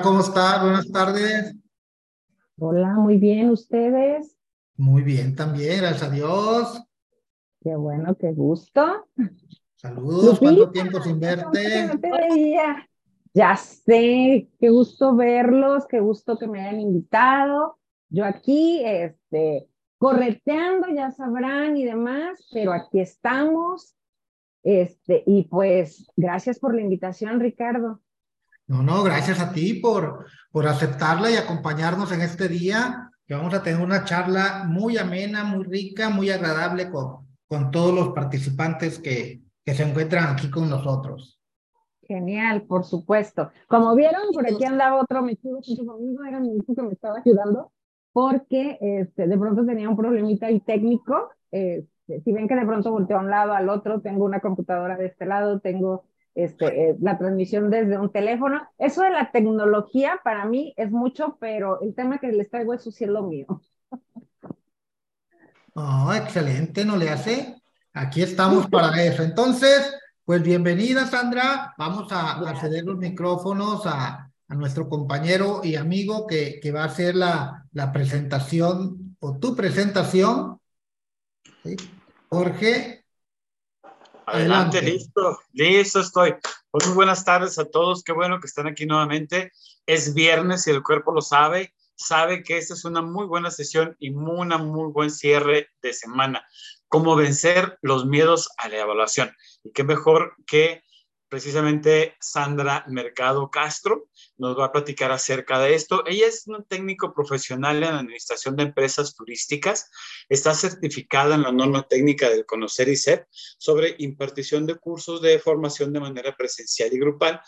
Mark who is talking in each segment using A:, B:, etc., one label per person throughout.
A: ¿Cómo está? Buenas tardes.
B: Hola, muy bien, ¿ustedes?
A: Muy bien también, gracias a Dios.
B: Qué bueno, qué gusto.
A: Saludos, ¿cuánto tiempo sin verte?
B: No te veía. Ya sé, qué gusto verlos, qué gusto que me hayan invitado. Yo aquí, este, correteando, ya sabrán y demás, pero aquí estamos. Este, y pues, gracias por la invitación, Ricardo.
A: No, no, gracias a ti por, por aceptarla y acompañarnos en este día, que vamos a tener una charla muy amena, muy rica, muy agradable con, con todos los participantes que, que se encuentran aquí con nosotros.
B: Genial, por supuesto. Como vieron, por aquí andaba otro mechudo conmigo, era mi hijo que me estaba ayudando, porque este, de pronto tenía un problemita ahí técnico. Este, si ven que de pronto volteo a un lado al otro, tengo una computadora de este lado, tengo este, eh, la transmisión desde un teléfono. Eso de la tecnología para mí es mucho, pero el tema que les traigo es sí es lo mío.
A: Oh, excelente, no le hace. Aquí estamos para eso. Entonces, pues bienvenida, Sandra. Vamos a, ceder los micrófonos a, a, nuestro compañero y amigo que, que va a hacer la, la presentación o tu presentación. Jorge,
C: Adelante, listo, listo estoy. Pues muy buenas tardes a todos, qué bueno que están aquí nuevamente. Es viernes y el cuerpo lo sabe, sabe que esta es una muy buena sesión y una muy buen cierre de semana. Cómo vencer los miedos a la evaluación. Y qué mejor que precisamente Sandra Mercado Castro nos va a platicar acerca de esto. Ella es un técnico profesional en administración de empresas turísticas, está certificada en la norma técnica del Conocer ICEP sobre impartición de cursos de formación de manera presencial y grupal.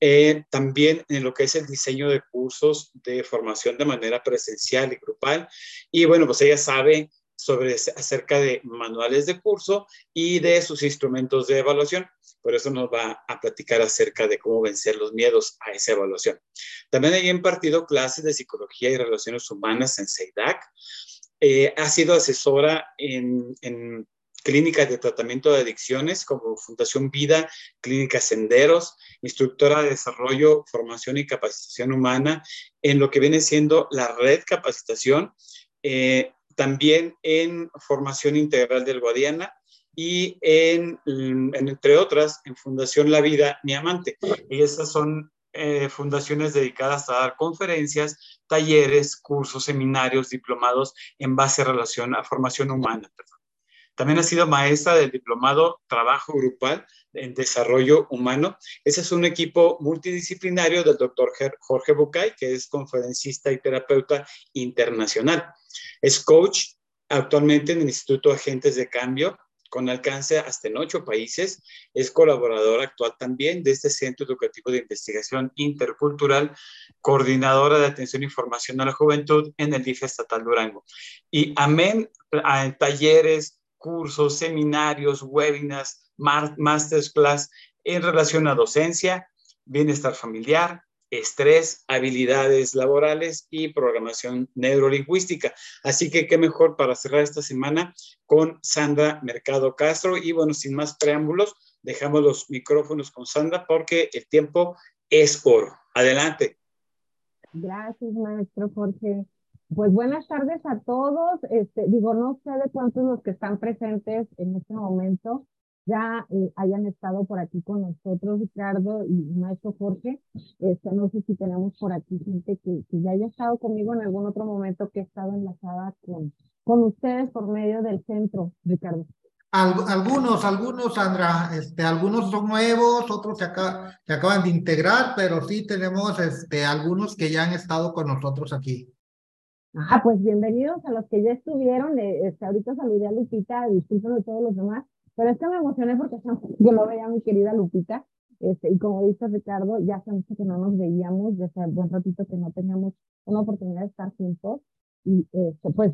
C: Eh, también en lo que es el diseño de cursos de formación de manera presencial y grupal. Y bueno, pues ella sabe sobre acerca de manuales de curso y de sus instrumentos de evaluación. Por eso nos va a platicar acerca de cómo vencer los miedos a esa evaluación. También ha impartido clases de psicología y relaciones humanas en CEIDAC. Eh, ha sido asesora en, en clínicas de tratamiento de adicciones como Fundación Vida, Clínica Senderos, instructora de desarrollo, formación y capacitación humana en lo que viene siendo la red capacitación. Eh, también en formación integral del Guadiana y en, entre otras, en Fundación La Vida, Mi Amante. Y esas son eh, fundaciones dedicadas a dar conferencias, talleres, cursos, seminarios, diplomados en base a relación a formación humana. También ha sido maestra del diplomado Trabajo Grupal en Desarrollo Humano. Ese es un equipo multidisciplinario del doctor Jorge Bucay, que es conferencista y terapeuta internacional. Es coach actualmente en el Instituto Agentes de Cambio con alcance hasta en ocho países. Es colaborador actual también de este Centro Educativo de Investigación Intercultural, coordinadora de atención e información a la juventud en el DIF estatal Durango. Y amén a talleres, cursos, seminarios, webinars, masterclass en relación a docencia, bienestar familiar, estrés, habilidades laborales y programación neurolingüística. Así que qué mejor para cerrar esta semana con Sandra Mercado Castro. Y bueno, sin más preámbulos, dejamos los micrófonos con Sandra porque el tiempo es oro. Adelante.
B: Gracias, maestro Jorge. Pues buenas tardes a todos. Este, digo, no sé de cuántos los que están presentes en este momento ya eh, hayan estado por aquí con nosotros, Ricardo y Maestro Jorge. Este, no sé si tenemos por aquí gente que, que, ya haya estado conmigo en algún otro momento que he estado enlazada con, con ustedes por medio del centro, Ricardo.
A: algunos, algunos, Sandra, este, algunos son nuevos, otros se, acá, se acaban de integrar, pero sí tenemos este, algunos que ya han estado con nosotros aquí.
B: Ah, pues bienvenidos a los que ya estuvieron. Eh, este, ahorita saludé a Lupita, disculpen de todos los demás, pero es que me emocioné porque yo no veía a mi querida Lupita. Este, y como dice Ricardo, ya hace mucho que no nos veíamos, ya hace buen ratito que no teníamos una oportunidad de estar juntos. Y este, pues,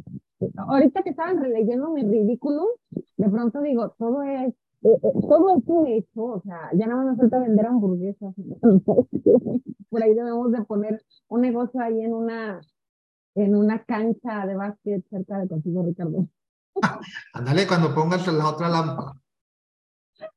B: ahorita que estaban releyendo mi ridículo, de pronto digo, todo es, eh, eh, todo es un hecho, o sea, ya no me falta vender hamburguesas. Por ahí debemos de poner un negocio ahí en una, en una cancha de básquet cerca de contigo, Ricardo.
A: Ándale cuando pongas la otra lámpara.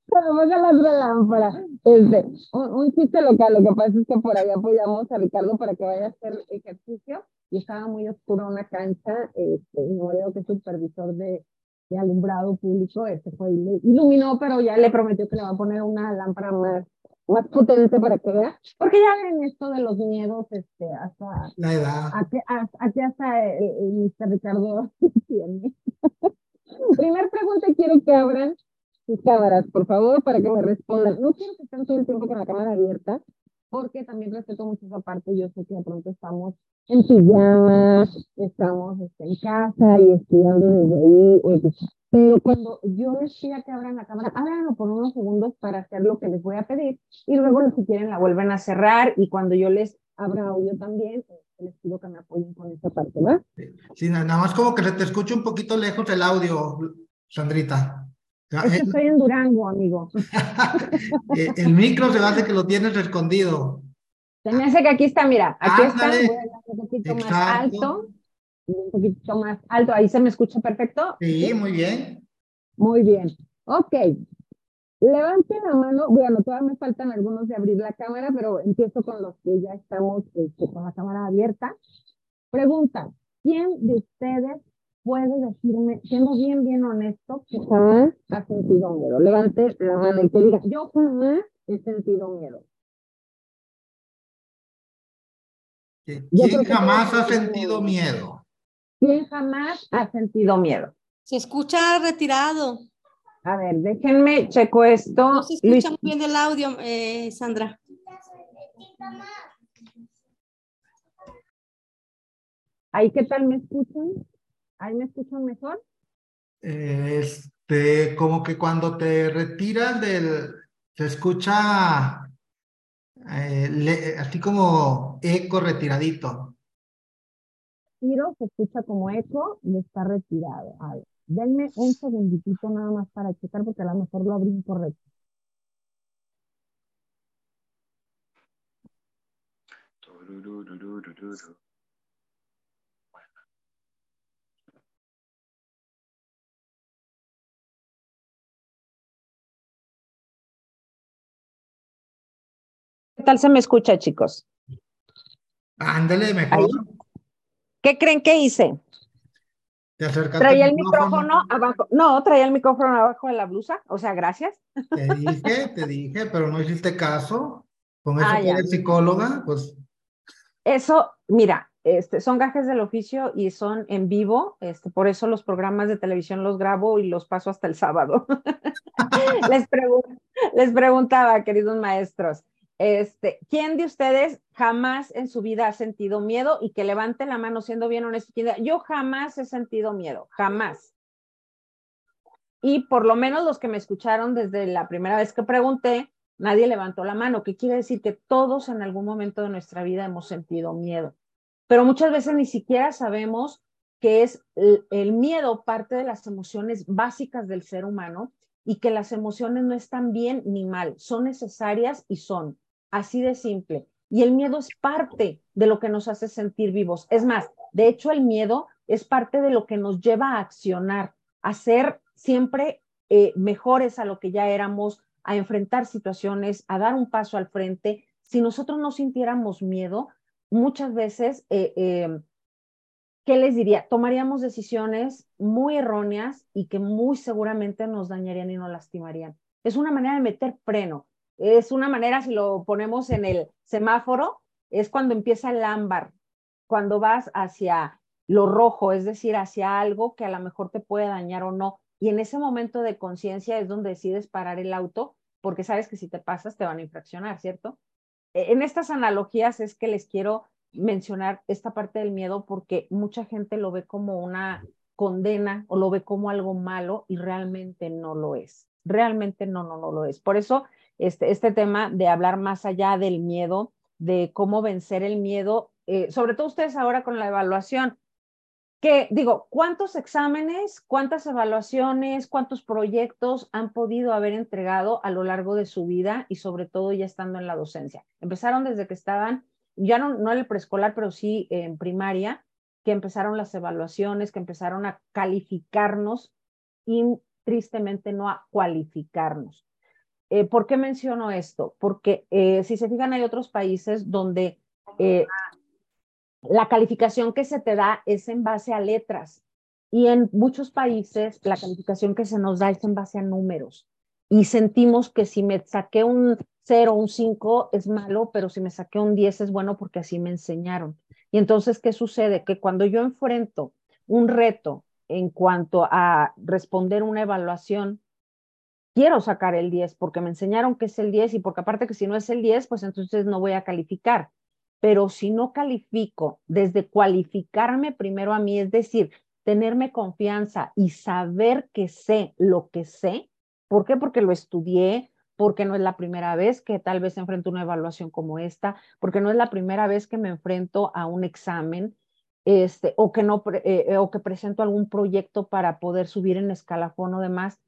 B: Cuando ponga la otra lámpara. Este, un, chiste local, lo que pasa es que por ahí apoyamos a Ricardo para que vaya a hacer ejercicio y estaba muy oscuro una cancha, este, y no veo que es supervisor de, de alumbrado público, este fue y iluminó, pero ya le prometió que le va a poner una lámpara más más potente para que vea, porque ya ven esto de los miedos, este, hasta
A: la edad.
B: Aquí, hasta el, el Mr. Ricardo tiene. Primer pregunta, quiero que abran sus cámaras, por favor, para que me respondan. No quiero que estén todo el tiempo con la cámara abierta, porque también respeto mucho esa parte. Yo sé que de pronto estamos en pijama, estamos este, en casa y estudiando desde ahí, pero cuando yo les pida que abran la cámara, ábranlo por unos segundos para hacer lo que les voy a pedir y luego si quieren la vuelven a cerrar y cuando yo les abra audio también, pues, les pido que me apoyen con esta parte, ¿verdad?
A: Sí, nada más como que se te escuche un poquito lejos el audio, Sandrita.
B: Es que eh, estoy en Durango, amigo.
A: Eh, el micro se hace que lo tienes escondido.
B: Se me hace que aquí está, mira, aquí está, voy a un poquito más alto un poquito más alto. ¿Ahí se me escucha perfecto?
A: Sí, muy bien.
B: Muy bien. Ok. Levanten la mano. Bueno, todavía me faltan algunos de abrir la cámara, pero empiezo con los que ya estamos este, con la cámara abierta. Pregunta, ¿quién de ustedes puede decirme, siendo bien, bien honesto, que jamás ha sentido miedo? Levante la mano y que diga, yo jamás he sentido miedo.
A: ¿Quién jamás ha sentido miedo?
B: ¿Quién jamás ha sentido miedo?
D: Se escucha retirado.
B: A ver, déjenme checo esto.
D: No se escucha muy bien el audio, eh, Sandra.
B: ¿Ahí qué tal me escuchan? ¿Ahí me escuchan mejor?
A: Este, como que cuando te retiras del, se escucha eh, así como eco retiradito
B: se escucha como eco y está retirado. A ver, denme un segundito nada más para checar porque a lo mejor lo abrí incorrecto. Tal se me escucha, chicos?
A: Ándale, mejor.
B: ¿Qué creen que hice? traía el micrófono. abajo. No, traía el micrófono abajo de la blusa. O sea, gracias.
A: Te dije, te dije, pero no hiciste caso. Con eso ah, que eres psicóloga, pues.
B: Eso, mira, este, son gajes del oficio y son en vivo. Este, por eso los programas de televisión los grabo y los paso hasta el sábado. les, les preguntaba, queridos maestros, este, ¿quién de ustedes jamás en su vida ha sentido miedo? Y que levante la mano siendo bien honesto. Yo jamás he sentido miedo, jamás. Y por lo menos los que me escucharon desde la primera vez que pregunté, nadie levantó la mano, que quiere decir que todos en algún momento de nuestra vida hemos sentido miedo. Pero muchas veces ni siquiera sabemos que es el miedo parte de las emociones básicas del ser humano y que las emociones no están bien ni mal, son necesarias y son así de simple. Y el miedo es parte de lo que nos hace sentir vivos. Es más, de hecho, el miedo es parte de lo que nos lleva a accionar, a ser siempre eh, mejores a lo que ya éramos, a enfrentar situaciones, a dar un paso al frente. Si nosotros no sintiéramos miedo, muchas veces, eh, eh, ¿qué les diría? Tomaríamos decisiones muy erróneas y que muy seguramente nos dañarían y nos lastimarían. Es una manera de meter freno. Es una manera, si lo ponemos en el semáforo, es cuando empieza el ámbar, cuando vas hacia lo rojo, es decir, hacia algo que a lo mejor te puede dañar o no. Y en ese momento de conciencia es donde decides parar el auto, porque sabes que si te pasas te van a infraccionar, ¿cierto? E, en estas analogías es que les quiero mencionar esta parte del miedo porque mucha gente lo ve como una condena o lo ve como algo malo y realmente no lo es. Realmente no, no, no lo es. Por eso este, este tema de hablar más allá del miedo, de cómo vencer el miedo, eh, sobre todo ustedes ahora con la evaluación, que digo, ¿cuántos exámenes, cuántas evaluaciones, cuántos proyectos han podido haber entregado a lo largo de su vida y sobre todo ya estando en la docencia? Empezaron desde que estaban, ya no, no en el preescolar, pero sí en primaria, que empezaron las evaluaciones, que empezaron a calificarnos y tristemente no a cualificarnos. Eh, ¿por qué menciono esto? Porque eh, si se fijan, hay otros países donde eh, la calificación que se te da es en base a letras y en muchos países la calificación que se nos da es en base a números y sentimos que si me saqué un 0, un 5 es malo, pero si me saqué un 10 es bueno porque así me enseñaron. Y entonces, ¿qué sucede? Que cuando yo enfrento un reto en cuanto a responder una evaluación, quiero sacar el 10 porque me enseñaron que es el 10 y porque aparte que si no es el 10, pues entonces no voy a calificar. Pero si no califico, desde cualificarme primero a mí, es decir, tenerme confianza y saber que sé lo que sé, ¿por qué? Porque lo estudié, porque no es la primera vez que tal vez enfrento una evaluación como esta, porque no es la primera vez que me enfrento a un examen, este, o, que no, eh, o que presento algún proyecto para poder subir en escalafón o demás.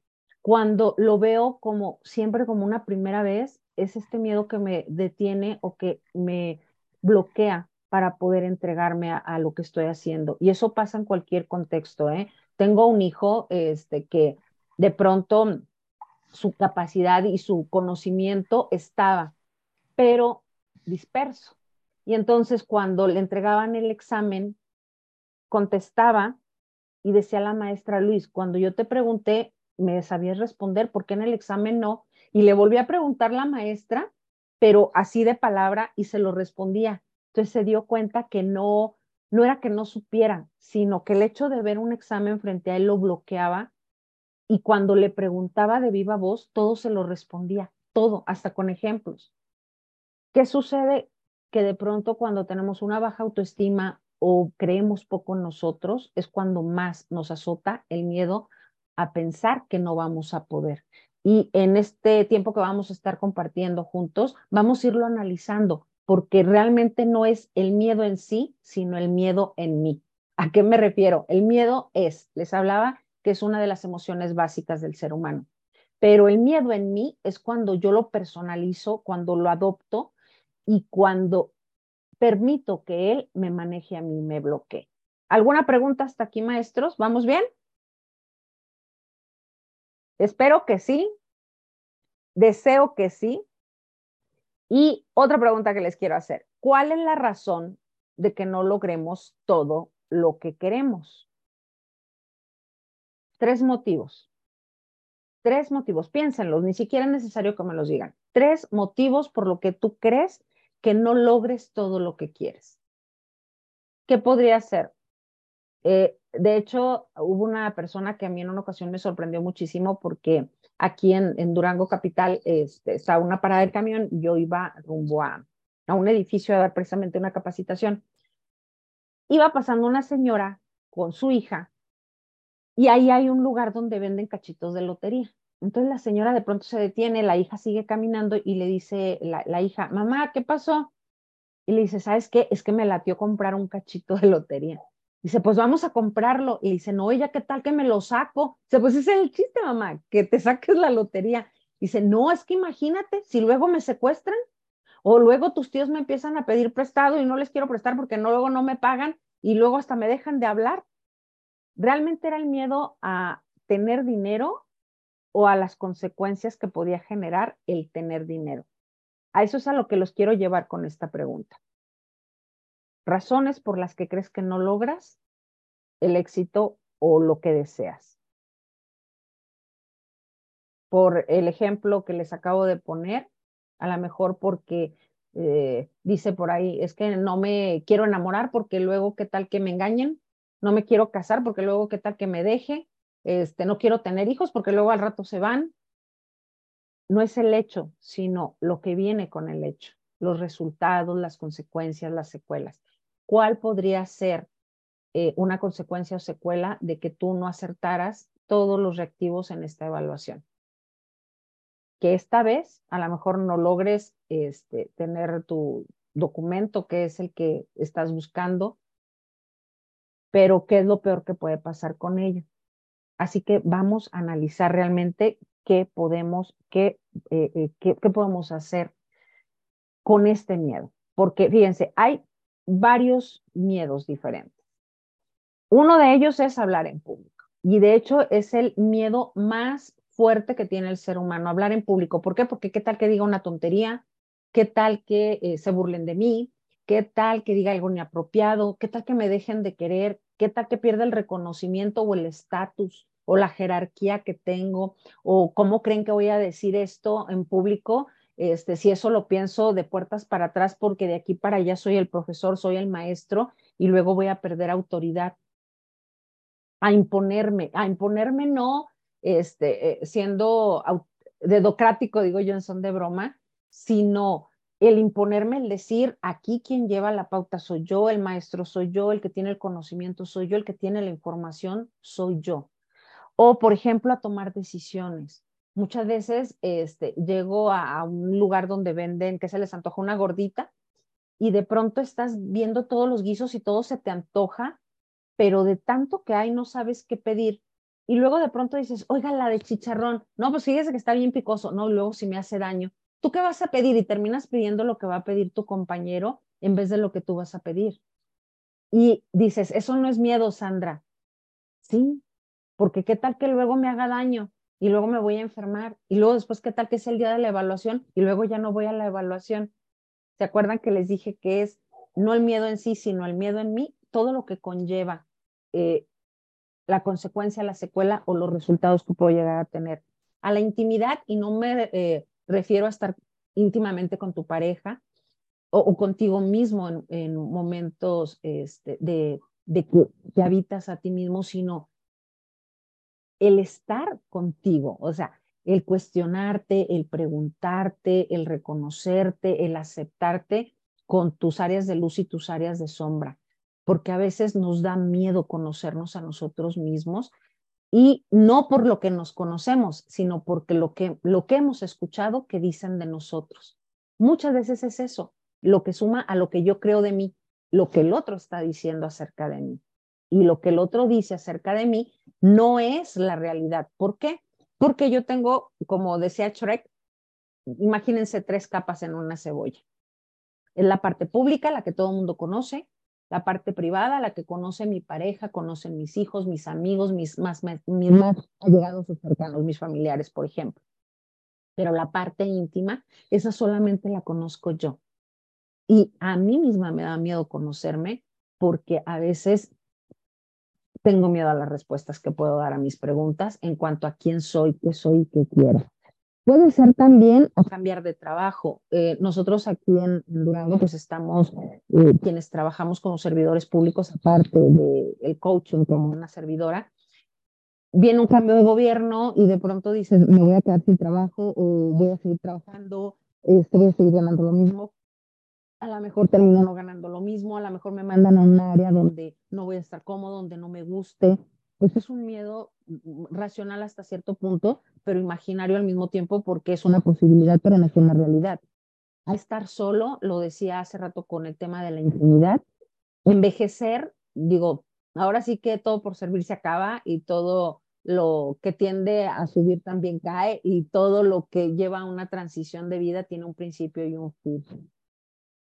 B: Cuando lo veo como siempre como una primera vez, es este miedo que me detiene o que me bloquea para poder entregarme a, lo que estoy haciendo. Y eso pasa en cualquier contexto. ¿eh? Tengo un hijo este, que de pronto su capacidad y su conocimiento estaba, pero disperso. Y entonces cuando le entregaban el examen, contestaba y decía la maestra Luis, cuando yo te pregunté, me sabías responder, ¿por qué en el examen no? Y le volví a preguntar la maestra, pero así de palabra y se lo respondía. Entonces se dio cuenta que no, no era que no supiera, sino que el hecho de ver un examen frente a él lo bloqueaba y cuando le preguntaba de viva voz, todo se lo respondía, todo, hasta con ejemplos. ¿Qué sucede? Que de pronto cuando tenemos una baja autoestima o creemos poco en nosotros, es cuando más nos azota el miedo a pensar que no vamos a poder. Y en este tiempo que vamos a estar compartiendo juntos, vamos a irlo analizando, porque realmente no es el miedo en sí, sino el miedo en mí. ¿A qué me refiero? El miedo es, les hablaba que es una de las emociones básicas del ser humano. Pero el miedo en mí es cuando yo lo personalizo, cuando lo adopto y cuando permito que él me maneje a mí, me bloquee. ¿Alguna pregunta hasta aquí, maestros? ¿Vamos bien? Espero que sí. Deseo que sí. Y otra pregunta que les quiero hacer. ¿Cuál es la razón de que no logremos todo lo que queremos? Tres motivos. Tres motivos. Piénsenlos, ni siquiera es necesario que me los digan. Tres motivos por lo que tú crees que no logres todo lo que quieres. ¿Qué podría ser? Eh, de hecho, hubo una persona que a mí en una ocasión me sorprendió muchísimo porque aquí en, Durango Capital este, está una parada del camión. Yo iba rumbo a, a un edificio a dar precisamente una capacitación. Iba pasando una señora con su hija y ahí hay un lugar donde venden cachitos de lotería. Entonces la señora de pronto se detiene, la hija sigue caminando y le dice la, hija, mamá, ¿qué pasó? Y le dice, ¿sabes qué? Es que me latió comprar un cachito de lotería. Dice, pues vamos a comprarlo. Y dice, no, ella, ¿qué tal que me lo saco? Dice, pues ese es el chiste, mamá, que te saques la lotería. Dice, no, es que imagínate, si luego me secuestran o luego tus tíos me empiezan a pedir prestado y no les quiero prestar porque luego no me pagan y luego hasta me dejan de hablar realmente era el miedo a tener dinero o a las consecuencias que podía generar el tener dinero. A eso es a lo que los quiero llevar con esta pregunta. Razones por las que crees que no logras el éxito o lo que deseas. Por el ejemplo que les acabo de poner, a lo mejor porque eh, dice por ahí, es que no me quiero enamorar porque luego qué tal que me engañen, no me quiero casar porque luego qué tal que me deje, este, no quiero tener hijos porque luego al rato se van. No es el hecho, sino lo que viene con el hecho, los resultados, las consecuencias, las secuelas. ¿Cuál podría ser eh, una consecuencia o secuela de que tú no acertaras todos los reactivos en esta evaluación? Que esta vez a lo mejor no logres este, tener tu documento que es el que estás buscando, pero ¿qué es lo peor que puede pasar con ello? Así que vamos a analizar realmente qué podemos, qué, eh, eh, qué, podemos hacer con este miedo. Porque fíjense, hay varios miedos diferentes. Uno de ellos es hablar en público y de hecho es el miedo más fuerte que tiene el ser humano, hablar en público. ¿Por qué? Porque qué tal que diga una tontería, qué tal que eh, se burlen de mí, qué tal que diga algo inapropiado, qué tal que me dejen de querer, qué tal que pierda el reconocimiento o el estatus o la jerarquía que tengo, o cómo creen que voy a decir esto en público, este, si eso lo pienso de puertas para atrás, porque de aquí para allá soy el profesor, soy el maestro, y luego voy a perder autoridad. A imponerme, a imponerme no este, eh, siendo dedocrático, digo yo en son de broma, sino el imponerme, el decir, aquí quien lleva la pauta soy yo, el maestro soy yo, el que tiene el conocimiento soy yo, el que tiene la información soy yo. O, por ejemplo, a tomar decisiones. Muchas veces este, llego a, a un lugar donde venden, que se les antoja una gordita, y de pronto estás viendo todos los guisos y todo se te antoja, pero de tanto que hay no sabes qué pedir. Y luego de pronto dices, oiga, la de chicharrón, no, pues fíjese que está bien picoso, no, luego si me hace daño. ¿Tú qué vas a pedir? Y terminas pidiendo lo que va a pedir tu compañero en vez de lo que tú vas a pedir. Y dices, eso no es miedo, Sandra. Sí, porque qué tal que luego me haga daño y luego me voy a enfermar y luego después qué tal que es el día de la evaluación y luego ya no voy a la evaluación. ¿Se acuerdan que les dije que es no el miedo en sí, sino el miedo en mí? Todo lo que conlleva eh, la consecuencia, la secuela o los resultados que puedo llegar a tener. A la intimidad, y no me eh, refiero a estar íntimamente con tu pareja o, contigo mismo en, momentos este, de, que te habitas a ti mismo, sino el estar contigo, o sea, el cuestionarte, el preguntarte, el reconocerte, el aceptarte con tus áreas de luz y tus áreas de sombra, porque a veces nos da miedo conocernos a nosotros mismos y no por lo que nos conocemos, sino porque lo que, lo que hemos escuchado que dicen de nosotros. Muchas veces es eso, lo que suma a lo que yo creo de mí, lo que el otro está diciendo acerca de mí. Y lo que el otro dice acerca de mí no es la realidad. ¿Por qué? Porque yo tengo, como decía Shrek, imagínense tres capas en una cebolla. Es la parte pública, la que todo el mundo conoce, la parte privada, la que conoce mi pareja, conocen mis hijos, mis amigos, mis más, mis más allegados cercanos, mis familiares, por ejemplo. Pero la parte íntima, esa solamente la conozco yo. Y a mí misma me da miedo conocerme porque a veces tengo miedo a las respuestas que puedo dar a mis preguntas en cuanto a quién soy, qué soy y qué quiero. Puede ser también a cambiar de trabajo. Eh, nosotros aquí en, Durango, pues estamos, eh, quienes trabajamos como servidores públicos, aparte del el coaching como una servidora, viene un cambio de gobierno y de pronto dices, me voy a quedar sin trabajo o voy a seguir trabajando, este, voy a seguir ganando lo mismo a lo mejor termino no ganando lo mismo, a lo mejor me mandan a un área donde no voy a estar cómodo, donde no me guste. Pues es un miedo racional hasta cierto punto, pero imaginario al mismo tiempo porque es una posibilidad, pero no es una realidad. A estar solo, lo decía hace rato con el tema de la intimidad, envejecer, digo, ahora sí que todo por servir se acaba y todo lo que tiende a subir también cae y todo lo que lleva a una transición de vida tiene un principio y un fin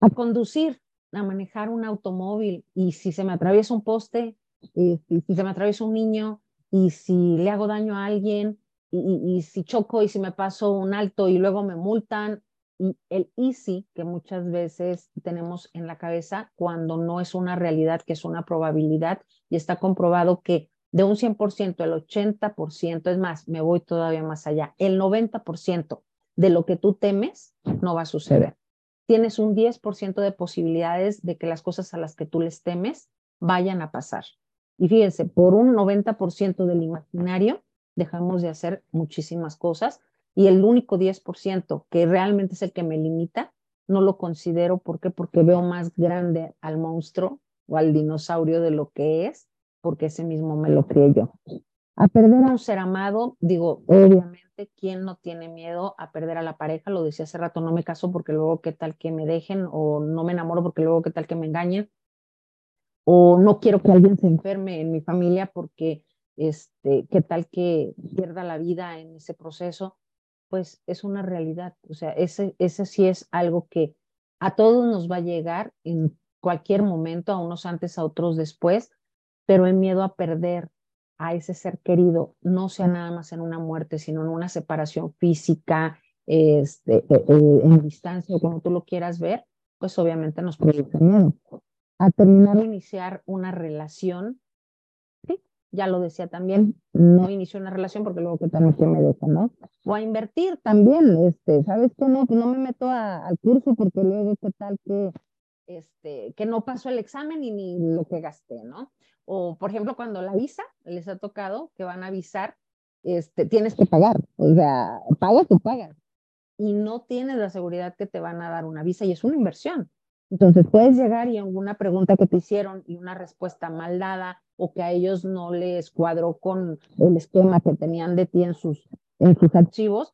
B: a conducir, a manejar un automóvil y si se me atraviesa un poste, y, si se me atraviesa un niño y si le hago daño a alguien y, y, si choco y si me paso un alto y luego me multan y el easy que muchas veces tenemos en la cabeza cuando no es una realidad, que es una probabilidad y está comprobado que de un 100%, el 80%, es más, me voy todavía más allá, el 90% de lo que tú temes no va a suceder tienes un 10% de posibilidades de que las cosas a las que tú les temes vayan a pasar. Y fíjense, por un 90% del imaginario dejamos de hacer muchísimas cosas y el único 10% que realmente es el que me limita, no lo considero. ¿Por qué? Porque veo más grande al monstruo o al dinosaurio de lo que es, porque ese mismo me lo crié yo. A perder a un ser amado, digo, obviamente, ¿quién no tiene miedo a perder a la pareja? Lo decía hace rato, no me caso porque luego qué tal que me dejen, o no me enamoro porque luego qué tal que me engañen, o no quiero que alguien se enferme en mi familia porque este, qué tal que pierda la vida en ese proceso, pues es una realidad. O sea, ese, ese sí es algo que a todos nos va a llegar en cualquier momento, a unos antes, a otros después, pero el miedo a perder a ese ser querido, no sea nada más en una muerte, sino en una separación física, este, eh, eh, en distancia o como tú lo quieras ver, pues obviamente nos produce miedo. A terminar o iniciar una relación, sí, ya lo decía también, no inicio una relación porque luego que también que me deja, ¿no? O a invertir también, este, ¿sabes qué? No, no me meto al curso porque luego qué tal que, este, que no pasó el examen y ni lo que gasté, ¿no? O, por ejemplo, cuando la visa les ha tocado que van a avisar, este, tienes que pagar, o sea, pagas o pagas. Y no tienes la seguridad que te van a dar una visa y es una inversión. Entonces puedes llegar y alguna pregunta que te hicieron y una respuesta mal dada o que a ellos no les cuadró con el esquema que tenían de ti en sus, en sus archivos,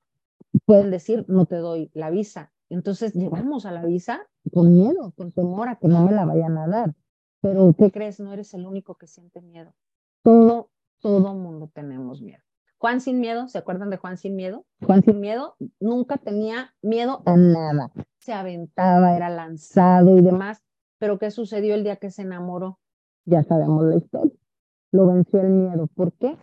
B: pueden decir, no te doy la visa. Entonces llegamos a la visa con miedo, con temor a que no me la vayan a dar. Pero, ¿qué crees? No eres el único que siente miedo. Todo, todo mundo tenemos miedo. Juan sin miedo, ¿se acuerdan de Juan sin miedo? Juan sin miedo nunca tenía miedo a nada. Se aventaba, era lanzado y demás. Pero ¿qué sucedió el día que se enamoró? Ya sabemos la historia. Lo venció el miedo. ¿Por qué?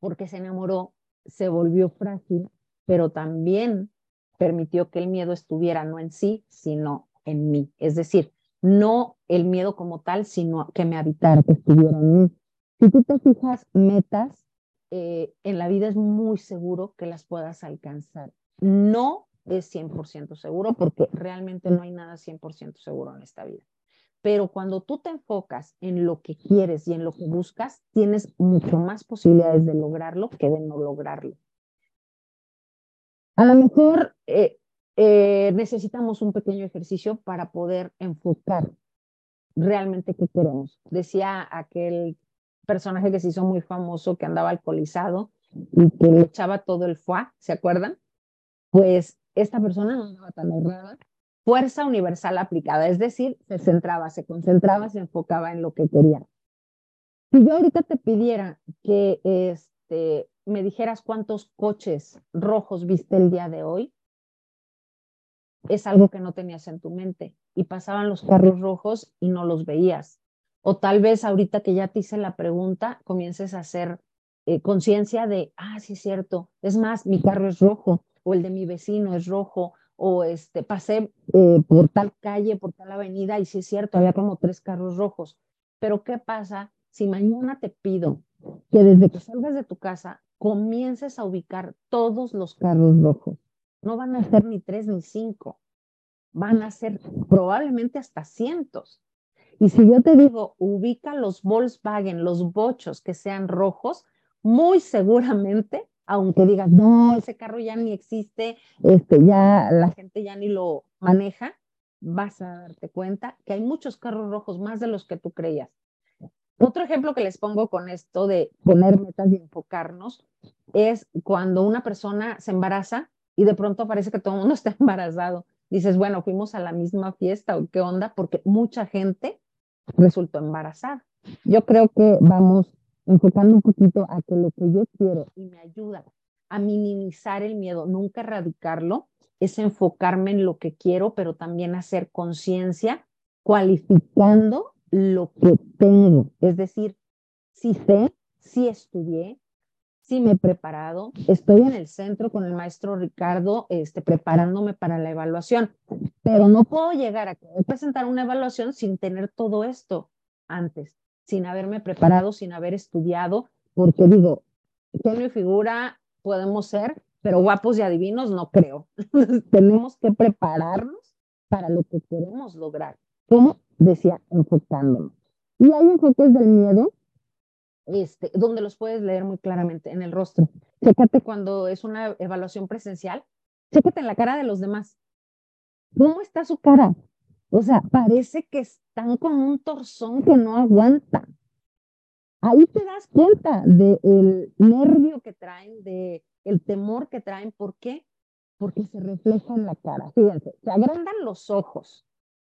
B: Porque se enamoró, se volvió frágil, pero también permitió que el miedo estuviera no en sí, sino en mí. Es decir, no el miedo como tal, sino que me habitara, que estuviera en mí. Si tú te fijas metas, eh, en la vida es muy seguro que las puedas alcanzar. No es 100% seguro porque realmente no hay nada 100% seguro en esta vida. Pero cuando tú te enfocas en lo que quieres y en lo que buscas, tienes mucho más posibilidades de lograrlo que de no lograrlo. A lo mejor eh, eh, necesitamos un pequeño ejercicio para poder enfocar realmente qué queremos. Decía aquel personaje que se hizo muy famoso, que andaba alcoholizado y que le echaba todo el fuá, ¿se acuerdan? Pues esta persona no andaba tan errada. Fuerza universal aplicada, es decir, se centraba, se concentraba, se enfocaba en lo que quería. Si yo ahorita te pidiera que este, me dijeras cuántos coches rojos viste el día de hoy, es algo que no tenías en tu mente y pasaban los carros rojos y no los veías. O tal vez ahorita que ya te hice la pregunta, comiences a hacer eh, conciencia de, ah, sí es cierto, es más, mi carro es rojo o el de mi vecino es rojo o este, pasé eh, por tal calle, por tal avenida y sí es cierto, había como tres carros rojos. Pero ¿qué pasa si mañana te pido que desde que salgas de tu casa comiences a ubicar todos los carros rojos? No van a ser ni tres ni cinco, van a ser probablemente hasta cientos. Y si yo te digo, ubica los Volkswagen, los bochos que sean rojos, muy seguramente, aunque digas, no, ese carro ya ni existe, este, ya la gente ya ni lo maneja, vas a darte cuenta que hay muchos carros rojos, más de los que tú creías. Otro ejemplo que les pongo con esto de poner metas y enfocarnos es cuando una persona se embaraza y de pronto parece que todo el mundo está embarazado. Dices, bueno, fuimos a la misma fiesta o qué onda, porque mucha gente resultó embarazada. Yo creo que vamos enfocando un poquito a que lo que yo quiero y me ayuda a minimizar el miedo, nunca erradicarlo, es enfocarme en lo que quiero, pero también hacer conciencia cualificando lo que tengo. Es decir, si sé, si estudié, sí me he preparado, estoy en el centro con el maestro Ricardo, este, preparándome para la evaluación, pero no puedo llegar a presentar una evaluación sin tener todo esto antes, sin haberme preparado, sin haber estudiado, porque digo, genio y figura podemos ser, pero guapos y adivinos no creo. Tenemos que prepararnos para lo que queremos lograr. Como decía, enfocándonos. Y hay enfoques del miedo este, donde los puedes leer muy claramente en el rostro. Chécate cuando es una evaluación presencial, chécate en la cara de los demás. ¿Cómo está su cara? O sea, parece que están con un torzón que no aguanta. Ahí te das cuenta del nervio que traen, del el temor que traen. ¿Por qué? Porque se refleja en la cara. Fíjense, se agrandan los ojos.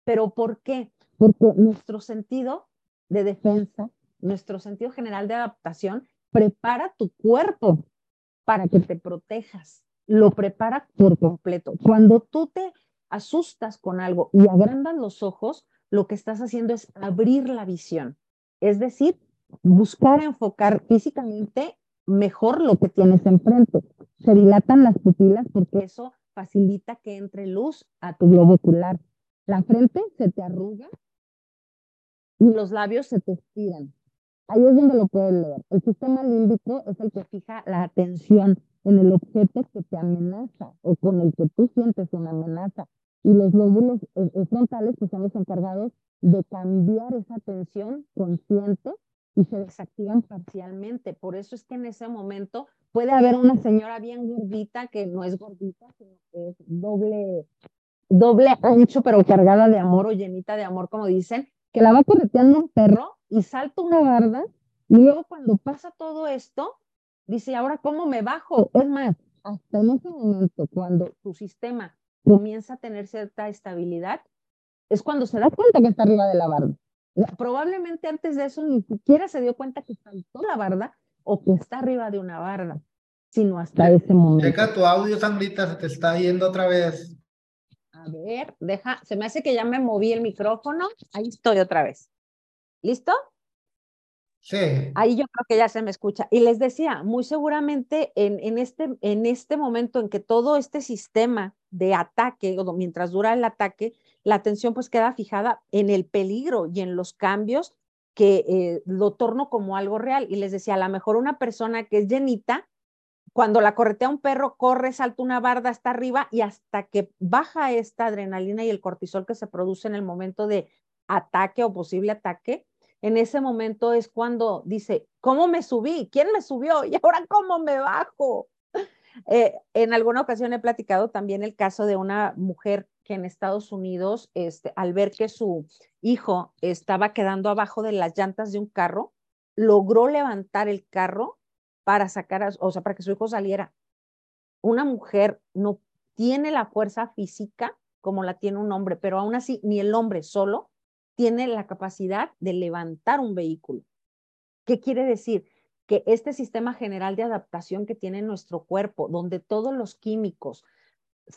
B: ¿Pero por qué? Porque nuestro sentido de defensa nuestro sentido general de adaptación prepara tu cuerpo para que te protejas, lo prepara por completo. Cuando tú te asustas con algo y agrandas los ojos, lo que estás haciendo es abrir la visión, es decir, buscar enfocar físicamente mejor lo que tienes enfrente. Se dilatan las pupilas porque eso facilita que entre luz a tu globo ocular. La frente se te arruga y los labios se te estiran. Ahí es donde lo puedes leer. El sistema límbico es el que fija la atención en el objeto que te amenaza o con el que tú sientes una amenaza. Y los lóbulos eh, eh, frontales pues son los encargados de cambiar esa atención consciente y se desactivan parcialmente. Por eso es que en ese momento puede haber una señora bien gordita que no es gordita, sino que es doble, doble ancho, pero cargada de amor o llenita de amor, como dicen, que la va correteando un perro y salta una barda y luego cuando pasa todo esto, dice, ahora cómo me bajo? Es más, hasta en ese momento, cuando tu sistema comienza a tener cierta estabilidad, es cuando se da cuenta que está arriba de la barda. Probablemente antes de eso ni siquiera se dio cuenta que saltó la barda o que está arriba de una barda, sino hasta ese momento.
A: Checa tu audio, Sandrita, se te está yendo otra vez.
B: A ver, deja, se me hace que ya me moví el micrófono. Ahí estoy otra vez. ¿Listo?
A: Sí.
B: Ahí yo creo que ya se me escucha. Y les decía, muy seguramente en, en, este, en este momento en que todo este sistema de ataque, o mientras dura el ataque, la atención pues queda fijada en el peligro y en los cambios que eh, lo torno como algo real. Y les decía, a lo mejor una persona que es llenita, cuando la corretea un perro, corre, salta una barda hasta arriba y hasta que baja esta adrenalina y el cortisol que se produce en el momento de ataque o posible ataque, en ese momento es cuando dice, ¿cómo me subí? ¿Quién me subió? ¿Y ahora cómo me bajo? Eh, en alguna ocasión he platicado también el caso de una mujer que en Estados Unidos, este, al ver que su hijo estaba quedando abajo de las llantas de un carro, logró levantar el carro para sacar, o sea, para que su hijo saliera. Una mujer no tiene la fuerza física como la tiene un hombre, pero aún así ni el hombre solo tiene la capacidad de levantar un vehículo. ¿Qué quiere decir? Que este sistema general de adaptación que tiene nuestro cuerpo, donde todos los químicos,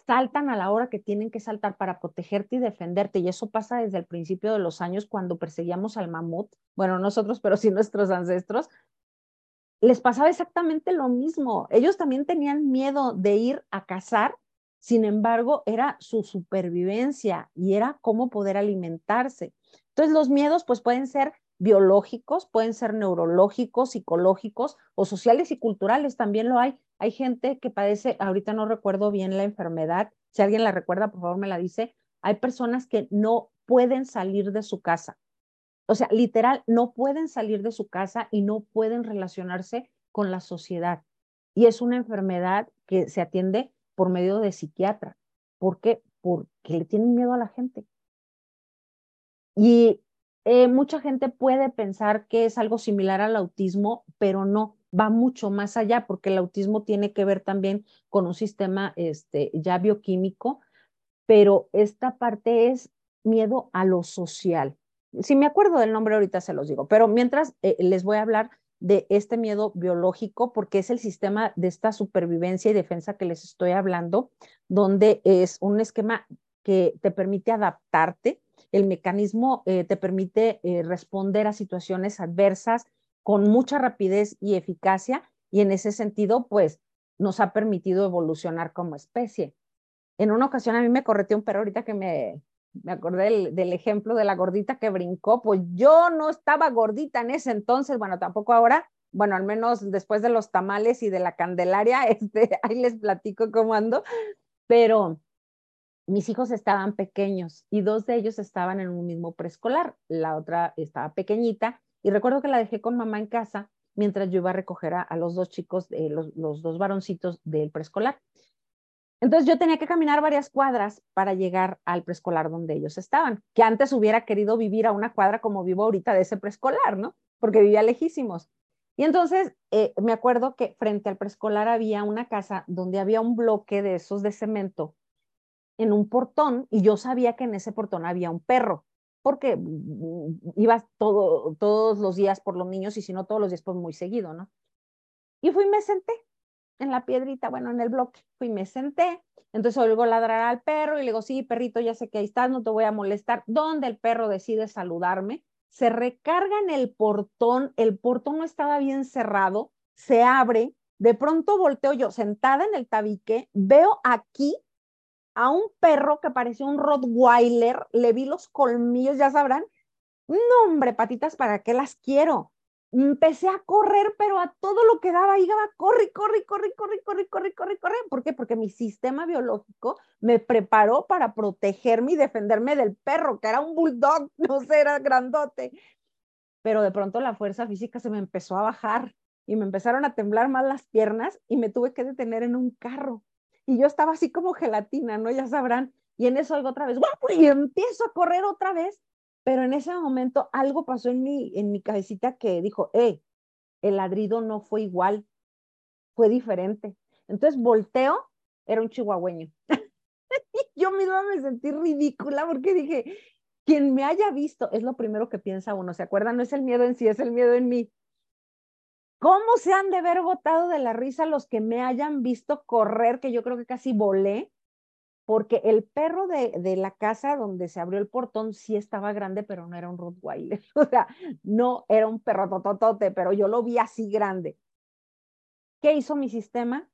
B: saltan a la hora que tienen que saltar para protegerte y defenderte. Y eso pasa desde el principio de los años cuando perseguíamos al mamut. Bueno, nosotros, pero sí nuestros ancestros. Les pasaba exactamente lo mismo. Ellos también tenían miedo de ir a cazar. Sin embargo, era su supervivencia y era cómo poder alimentarse. Entonces, los miedos pues pueden ser biológicos, pueden ser neurológicos, psicológicos o sociales y culturales, también lo hay. Hay gente que padece, ahorita no recuerdo bien la enfermedad, si alguien la recuerda, por favor me la dice, hay personas que no pueden salir de su casa. O sea, literal, no pueden salir de su casa y no pueden relacionarse con la sociedad. Y es una enfermedad que se atiende por medio de psiquiatra. ¿Por qué? Porque le tienen miedo a la gente. Y eh, mucha gente puede pensar que es algo similar al autismo, pero no, va mucho más allá porque el autismo tiene que ver también con un sistema este, ya bioquímico, pero esta parte es miedo a lo social. Si me acuerdo del nombre ahorita se los digo, pero mientras eh, les voy a hablar de este miedo biológico porque es el sistema de esta supervivencia y defensa que les estoy hablando, donde es un esquema que te permite adaptarte el mecanismo eh, te permite eh, responder a situaciones adversas con mucha rapidez y eficacia y en ese sentido, pues nos ha permitido evolucionar como especie. En una ocasión a mí me correteó un perro ahorita que me, me acordé del, ejemplo de la gordita que brincó, pues yo no estaba gordita en ese entonces, bueno, tampoco ahora, bueno, al menos después de los tamales y de la candelaria, este, ahí les platico cómo ando, pero mis hijos estaban pequeños y dos de ellos estaban en un mismo preescolar, la otra estaba pequeñita y recuerdo que la dejé con mamá en casa mientras yo iba a recoger a, los dos chicos, los, los dos varoncitos del preescolar. Entonces yo tenía que caminar varias cuadras para llegar al preescolar donde ellos estaban, que antes hubiera querido vivir a una cuadra como vivo ahorita de ese preescolar, ¿no? Porque vivía lejísimos. Y entonces eh, me acuerdo que frente al preescolar había una casa donde había un bloque de esos de cemento en un portón y yo sabía que en ese portón había un perro, porque mm, iba todo, todos los días por los niños y si no todos los días, pues muy seguido, ¿no? Y fui y me senté en la piedrita, bueno, en el bloque, fui y me senté. Entonces oigo ladrar al perro y le digo, sí, perrito, ya sé que ahí estás, no te voy a molestar. ¿Dónde el perro decide saludarme? se recarga en el portón, el portón no estaba bien cerrado, se abre, de pronto volteo yo sentada en el tabique, veo aquí a un perro que parecía un Rottweiler, le vi los colmillos, ya sabrán. No, hombre, patitas, ¿para qué las quiero? Empecé a correr, pero a todo lo que daba, iba, corre, corre, corre, corre, corre, corre, corre, corre. ¿Por qué? Porque mi sistema biológico me preparó para protegerme y defenderme del perro, que era un bulldog, no sé, era grandote. Pero de pronto la fuerza física se me empezó a bajar y me empezaron a temblar más las piernas y me tuve que detener en un carro y yo estaba así como gelatina, ¿no? Ya sabrán. Y en eso oigo otra vez, y empiezo a correr otra vez, pero en ese momento algo pasó en mi, en mi cabecita que dijo, eh, el ladrido no fue igual, fue diferente. Entonces volteo, era un chihuahueño. yo misma me sentí ridícula porque dije, quien me haya visto, es lo primero que piensa uno, ¿se acuerdan? No es el miedo en sí, es el miedo en mí. ¿Cómo se han de haber botado de la risa los que me hayan visto correr, que yo creo que casi volé? Porque el perro de, de la casa donde se abrió el portón sí estaba grande, pero no era un Rottweiler. O sea, no era un perro tototote, pero yo lo vi así grande. ¿Qué hizo mi sistema?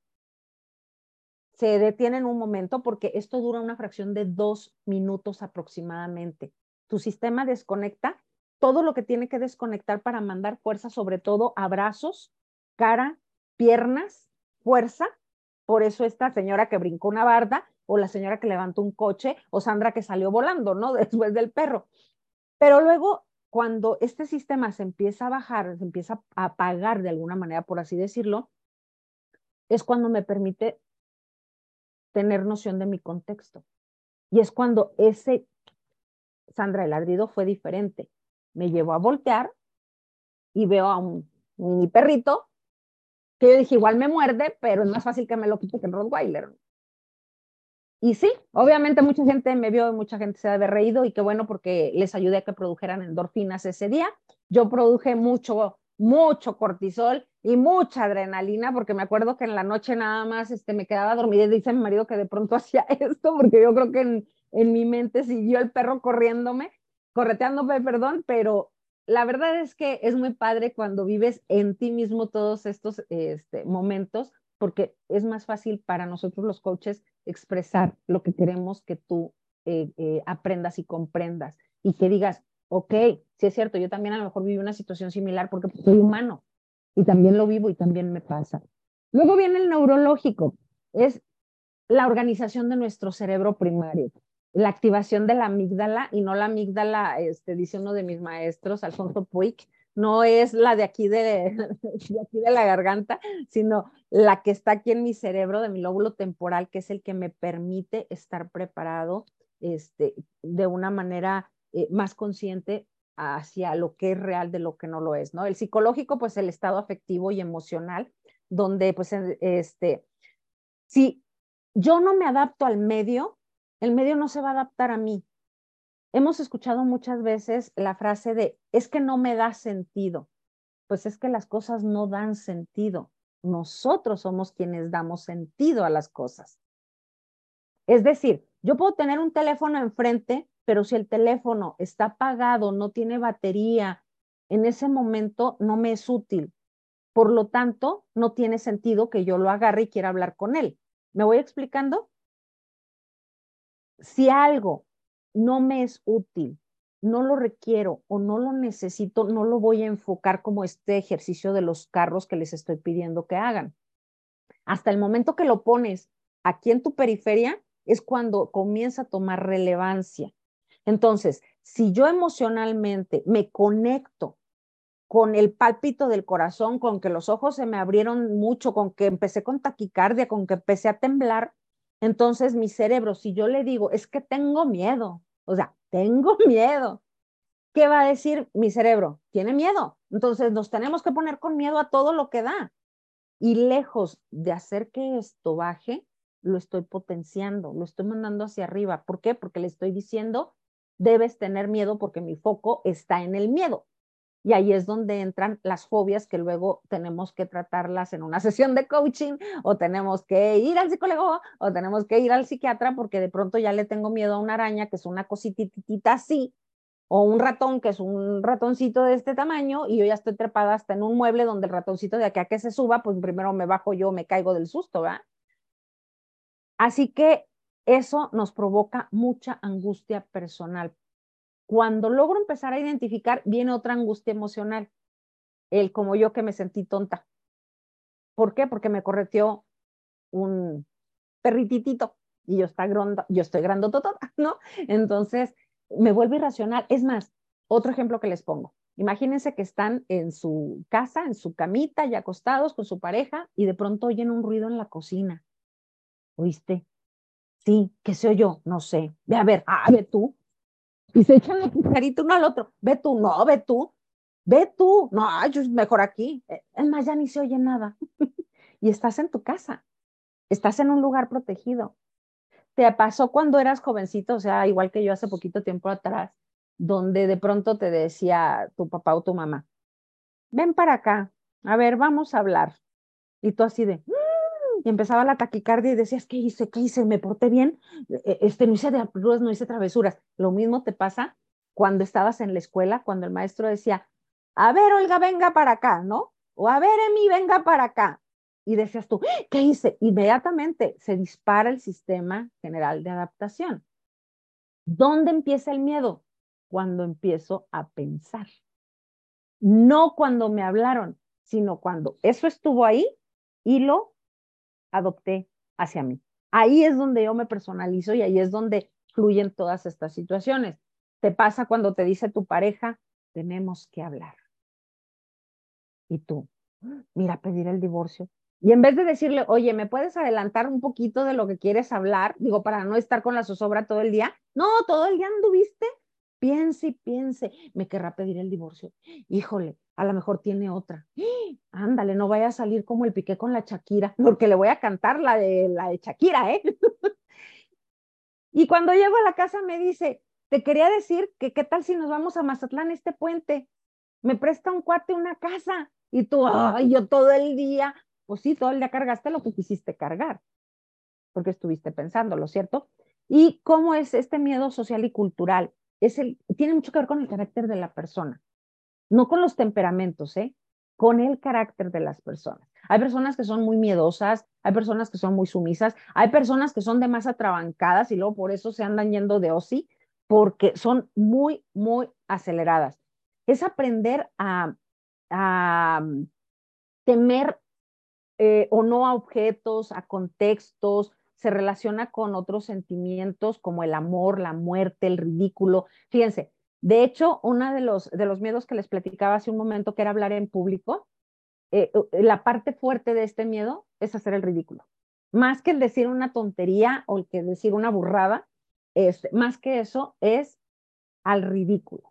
B: Se detiene en un momento porque esto dura una fracción de dos minutos aproximadamente. Tu sistema desconecta todo lo que tiene que desconectar para mandar fuerza, sobre todo abrazos, cara, piernas, fuerza. Por eso esta señora que brincó una barda o la señora que levantó un coche o Sandra que salió volando, ¿no? Después del perro. Pero luego, cuando este sistema se empieza a bajar, se empieza a apagar de alguna manera, por así decirlo, es cuando me permite tener noción de mi contexto. Y es cuando ese Sandra el ladrido fue diferente me llevó a voltear y veo a un mini perrito que yo dije, igual me muerde, pero es más fácil que me lo quite que el Rottweiler. Y sí, obviamente mucha gente me vio, mucha gente se ha reído y qué bueno porque les ayudé a que produjeran endorfinas ese día. Yo produje mucho, mucho cortisol y mucha adrenalina porque me acuerdo que en la noche nada más este, me quedaba dormida y dice mi marido que de pronto hacía esto porque yo creo que en, en mi mente siguió el perro corriéndome correteándome, perdón, pero la verdad es que es muy padre cuando vives en ti mismo todos estos este, momentos, porque es más fácil para nosotros los coaches expresar lo que queremos que tú eh, eh, aprendas y comprendas y que digas, ok, sí es cierto, yo también a lo mejor viví una situación similar porque soy humano y también lo vivo y también me pasa. Luego viene el neurológico, es la organización de nuestro cerebro primario la activación de la amígdala y no la amígdala, este, dice uno de mis maestros, Alfonso Puig, no es la de aquí de, aquí de la garganta, sino la que está aquí en mi cerebro, de mi lóbulo temporal, que es el que me permite estar preparado este, de una manera eh, más consciente hacia lo que es real de lo que no lo es, ¿no? El psicológico, pues el estado afectivo y emocional, donde pues este, si yo no me adapto al medio, el medio no se va a adaptar a mí. Hemos escuchado muchas veces la frase de, es que no me da sentido. Pues es que las cosas no dan sentido. Nosotros somos quienes damos sentido a las cosas. Es decir, yo puedo tener un teléfono enfrente, pero si el teléfono está apagado, no tiene batería, en ese momento no me es útil. Por lo tanto, no tiene sentido que yo lo agarre y quiera hablar con él. ¿Me voy explicando? si algo no me es útil, no lo requiero o no lo necesito, no lo voy a enfocar como este ejercicio de los carros que les estoy pidiendo que hagan. Hasta el momento que lo pones aquí en tu periferia es cuando comienza a tomar relevancia. Entonces, si yo emocionalmente me conecto con el pálpito del corazón, con que los ojos se me abrieron mucho, con que empecé con taquicardia, con que empecé a temblar, entonces mi cerebro, si yo le digo, es que tengo miedo, o sea, tengo miedo, ¿qué va a decir mi cerebro? Tiene miedo. Entonces nos tenemos que poner con miedo a todo lo que da. Y lejos de hacer que esto baje, lo estoy potenciando, lo estoy mandando hacia arriba. ¿Por qué? Porque le estoy diciendo, debes tener miedo porque mi foco está en el miedo. Y ahí es donde entran las fobias que luego tenemos que tratarlas en una sesión de coaching o tenemos que ir al psicólogo o tenemos que ir al psiquiatra porque de pronto ya le tengo miedo a una araña que es una cosititita así o un ratón que es un ratoncito de este tamaño y yo ya estoy trepada hasta en un mueble donde el ratoncito de aquí a que se suba, pues primero me bajo yo, me caigo del susto, ¿verdad? Así que eso nos provoca mucha angustia personal. Cuando logro empezar a identificar, viene otra angustia emocional, el como yo que me sentí tonta. ¿Por qué? Porque me correteó un perrititito y yo, está grondo, yo estoy grandototota, ¿no? Entonces, me vuelve irracional. Es más, otro ejemplo que les pongo. Imagínense que están en su casa, en su camita, y acostados con su pareja, y de pronto oyen un ruido en la cocina. ¿Oíste? Sí, ¿qué se oyó? No sé. Ve a ver, ah, ve tú. Y se echan la cucharita uno al otro. Ve tú, no, ve tú. Ve tú. No, yo mejor aquí. Eh, es más, ya ni se oye nada. y estás en tu casa. Estás en un lugar protegido. ¿Te pasó cuando eras jovencito, o sea, igual que yo hace poquito tiempo atrás, donde de pronto te decía tu papá o tu mamá, ven para acá, a ver, vamos a hablar. Y tú así de, mm", y empezaba la taquicardia y decías, ¿qué hice? ¿Qué hice? ¿Me porté bien? E-, este, no hice de no hice travesuras. Lo mismo te pasa cuando estabas en la escuela, cuando el maestro decía, a ver, Olga, venga para acá, ¿no? O a ver, Emi, venga para acá y decías tú, ¿qué hice? Inmediatamente se dispara el sistema general de adaptación. ¿Dónde empieza el miedo? Cuando empiezo a pensar. No cuando me hablaron, sino cuando eso estuvo ahí y lo adopté hacia mí. Ahí es donde yo me personalizo y ahí es donde fluyen todas estas situaciones. Te pasa cuando te dice tu pareja, tenemos que hablar. Y tú, mira, pedir el divorcio, y en vez de decirle, oye, ¿me puedes adelantar un poquito de lo que quieres hablar? Digo, para no estar con la zozobra todo el día. No, todo el día anduviste. Piense y piense, me querrá pedir el divorcio. Híjole, a lo mejor tiene otra. Ándale, no vaya a salir como el piqué con la Shakira, porque le voy a cantar la de, la de Shakira, ¿eh? y cuando llego a la casa me dice, te quería decir que qué tal si nos vamos a Mazatlán este puente. Me presta un cuate una casa. Y tú, yo todo el día pues sí, todo el día cargaste lo que quisiste cargar, porque estuviste pensándolo, ¿cierto? ¿Y cómo es este miedo social y cultural? Es el, tiene mucho que ver con el carácter de la persona, no con los temperamentos, ¿eh? con el carácter de las personas. Hay personas que son muy miedosas, hay personas que son muy sumisas, hay personas que son de más atrabancadas y luego por eso se andan yendo de OSI, porque son muy, muy aceleradas. Es aprender a, a temer eh, o no a objetos, a contextos, se relaciona con otros sentimientos como el amor, la muerte, el ridículo. Fíjense, de hecho, uno de los, de los miedos que les platicaba hace un momento, que era hablar en público, eh, la parte fuerte de este miedo es hacer el ridículo. Más que el decir una tontería o el que decir una burrada, este, más que eso es al ridículo.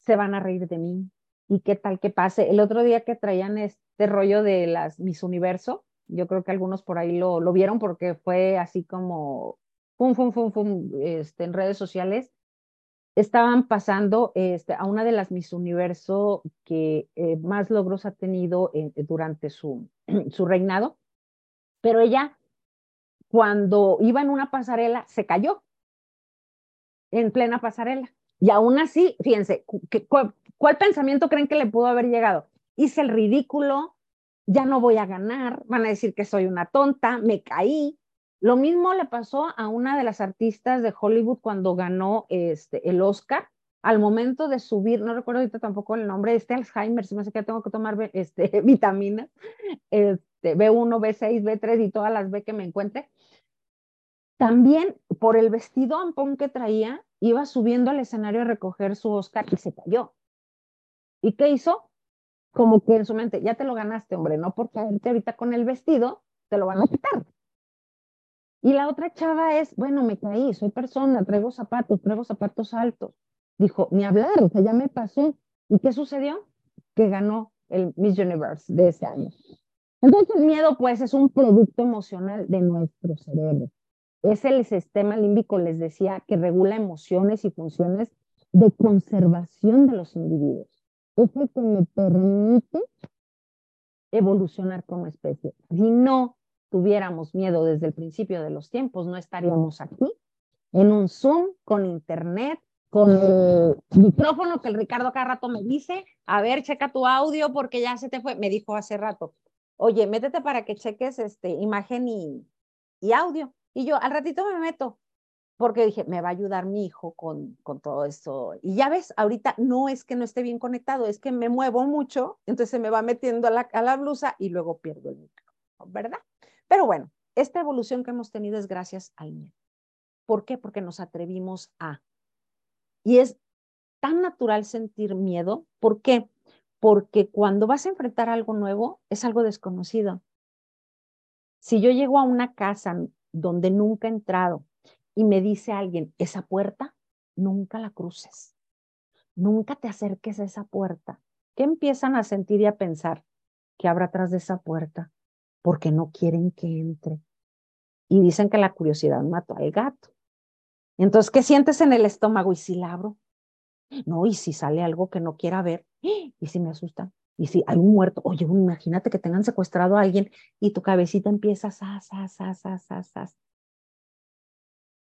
B: Se van a reír de mí, y qué tal que pase. El otro día que traían este rollo de las Miss Universo, yo creo que algunos por ahí lo, lo vieron porque fue así como, fum, fum, fum, fum, este, en redes sociales, estaban pasando este, a una de las Miss Universo que eh, más logros ha tenido durante su, su reinado, pero ella cuando iba en una pasarela se cayó en plena pasarela. Y aún así, fíjense, ¿cuál, pensamiento creen que le pudo haber llegado? Hice el ridículo, ya no voy a ganar, van a decir que soy una tonta, me caí. Lo mismo le pasó a una de las artistas de Hollywood cuando ganó este, el Oscar. Al momento de subir, no recuerdo ahorita tampoco el nombre, este Alzheimer, si me hace que tengo que tomar este, vitaminas, este, B1, B6, B3 y todas las B que me encuentre. También por el vestido ampón que traía, iba subiendo al escenario a recoger su Oscar y se cayó. ¿Y qué hizo? Como que en su mente, ya te lo ganaste, hombre, no porque ahorita con el vestido te lo van a quitar. Y la otra chava es, bueno, me caí, soy persona, traigo zapatos, traigo zapatos altos. Dijo, ni hablar, o sea, ya me pasó. ¿Y qué sucedió? Que ganó el Miss Universe de ese año. Entonces, el miedo, pues, es un producto emocional de nuestro cerebro. Es el sistema límbico, les decía, que regula emociones y funciones de conservación de los individuos. Es el que me permite evolucionar como especie. Si no tuviéramos miedo desde el principio de los tiempos, no estaríamos aquí en un Zoom con internet, con el micrófono que el Ricardo cada rato me dice, a ver, checa tu audio porque ya se te fue, me dijo hace rato, oye, métete para que cheques este, imagen y, y audio. Y yo al ratito me meto, porque dije, me va a ayudar mi hijo con, con todo esto. Y ya ves, ahorita no es que no esté bien conectado, es que me muevo mucho, entonces se me va metiendo a la, a la blusa y luego pierdo el micrófono, ¿verdad? Pero bueno, esta evolución que hemos tenido es gracias al miedo. ¿Por qué? Porque nos atrevimos a. Y es tan natural sentir miedo. ¿Por qué? Porque cuando vas a enfrentar algo nuevo, es algo desconocido. Si yo llego a una casa donde nunca he entrado y me dice alguien, esa puerta, nunca la cruces. Nunca te acerques a esa puerta. ¿Qué empiezan a sentir y a pensar? que habrá atrás de esa puerta? Porque no quieren que entre. Y dicen que la curiosidad mató al gato. Entonces, ¿qué sientes en el estómago? ¿Y si la abro? No, y si sale algo que no quiera ver, y si me asusta, y si hay un muerto, oye, imagínate que tengan secuestrado a alguien y tu cabecita empieza a sas,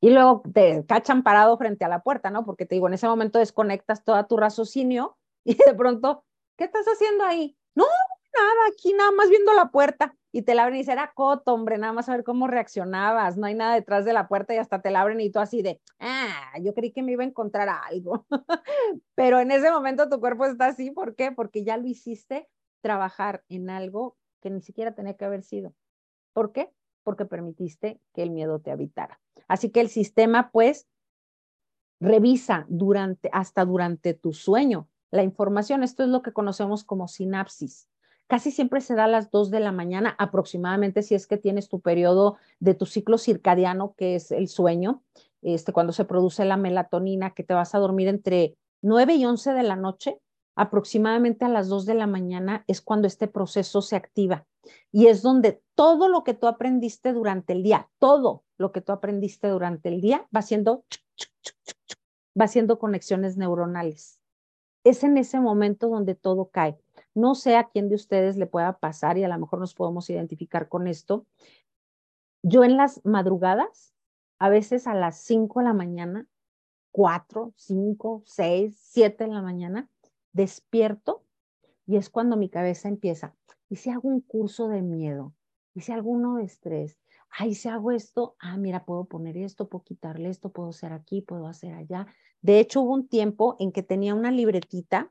B: Y luego te cachan parado frente a la puerta, ¿no? Porque te digo, en ese momento desconectas todo tu raciocinio y de pronto, ¿qué estás haciendo ahí? No, nada, aquí nada más viendo la puerta y te la abren y dice, era coto, hombre, nada más a ver cómo reaccionabas, no hay nada detrás de la puerta y hasta te la abren y tú así de, ah, yo creí que me iba a encontrar algo. Pero en ese momento tu cuerpo está así, ¿por qué? Porque ya lo hiciste trabajar en algo que ni siquiera tenía que haber sido. ¿Por qué? Porque permitiste que el miedo te habitara. Así que el sistema, pues, revisa durante, hasta durante tu sueño la información. Esto es lo que conocemos como sinapsis casi siempre se da a las 2 de la mañana aproximadamente si es que tienes tu periodo de tu ciclo circadiano, que es el sueño, este, cuando se produce la melatonina, que te vas a dormir entre 9 y 11 de la noche, aproximadamente a las 2 de la mañana es cuando este proceso se activa y es donde todo lo que tú aprendiste durante el día, todo lo que tú aprendiste durante el día va haciendo, va haciendo conexiones neuronales. Es en ese momento donde todo cae. No sé a quién de ustedes le pueda pasar y a lo mejor nos podemos identificar con esto. Yo en las madrugadas, a veces a las 5 de la mañana, 4, 5, 6, 7 de la mañana, despierto y es cuando mi cabeza empieza. ¿Y si hago un curso de miedo? ¿Y si alguno de estrés? Ay, si hago esto, ah, mira, puedo poner esto, puedo quitarle esto, puedo hacer aquí, puedo hacer allá. De hecho, hubo un tiempo en que tenía una libretita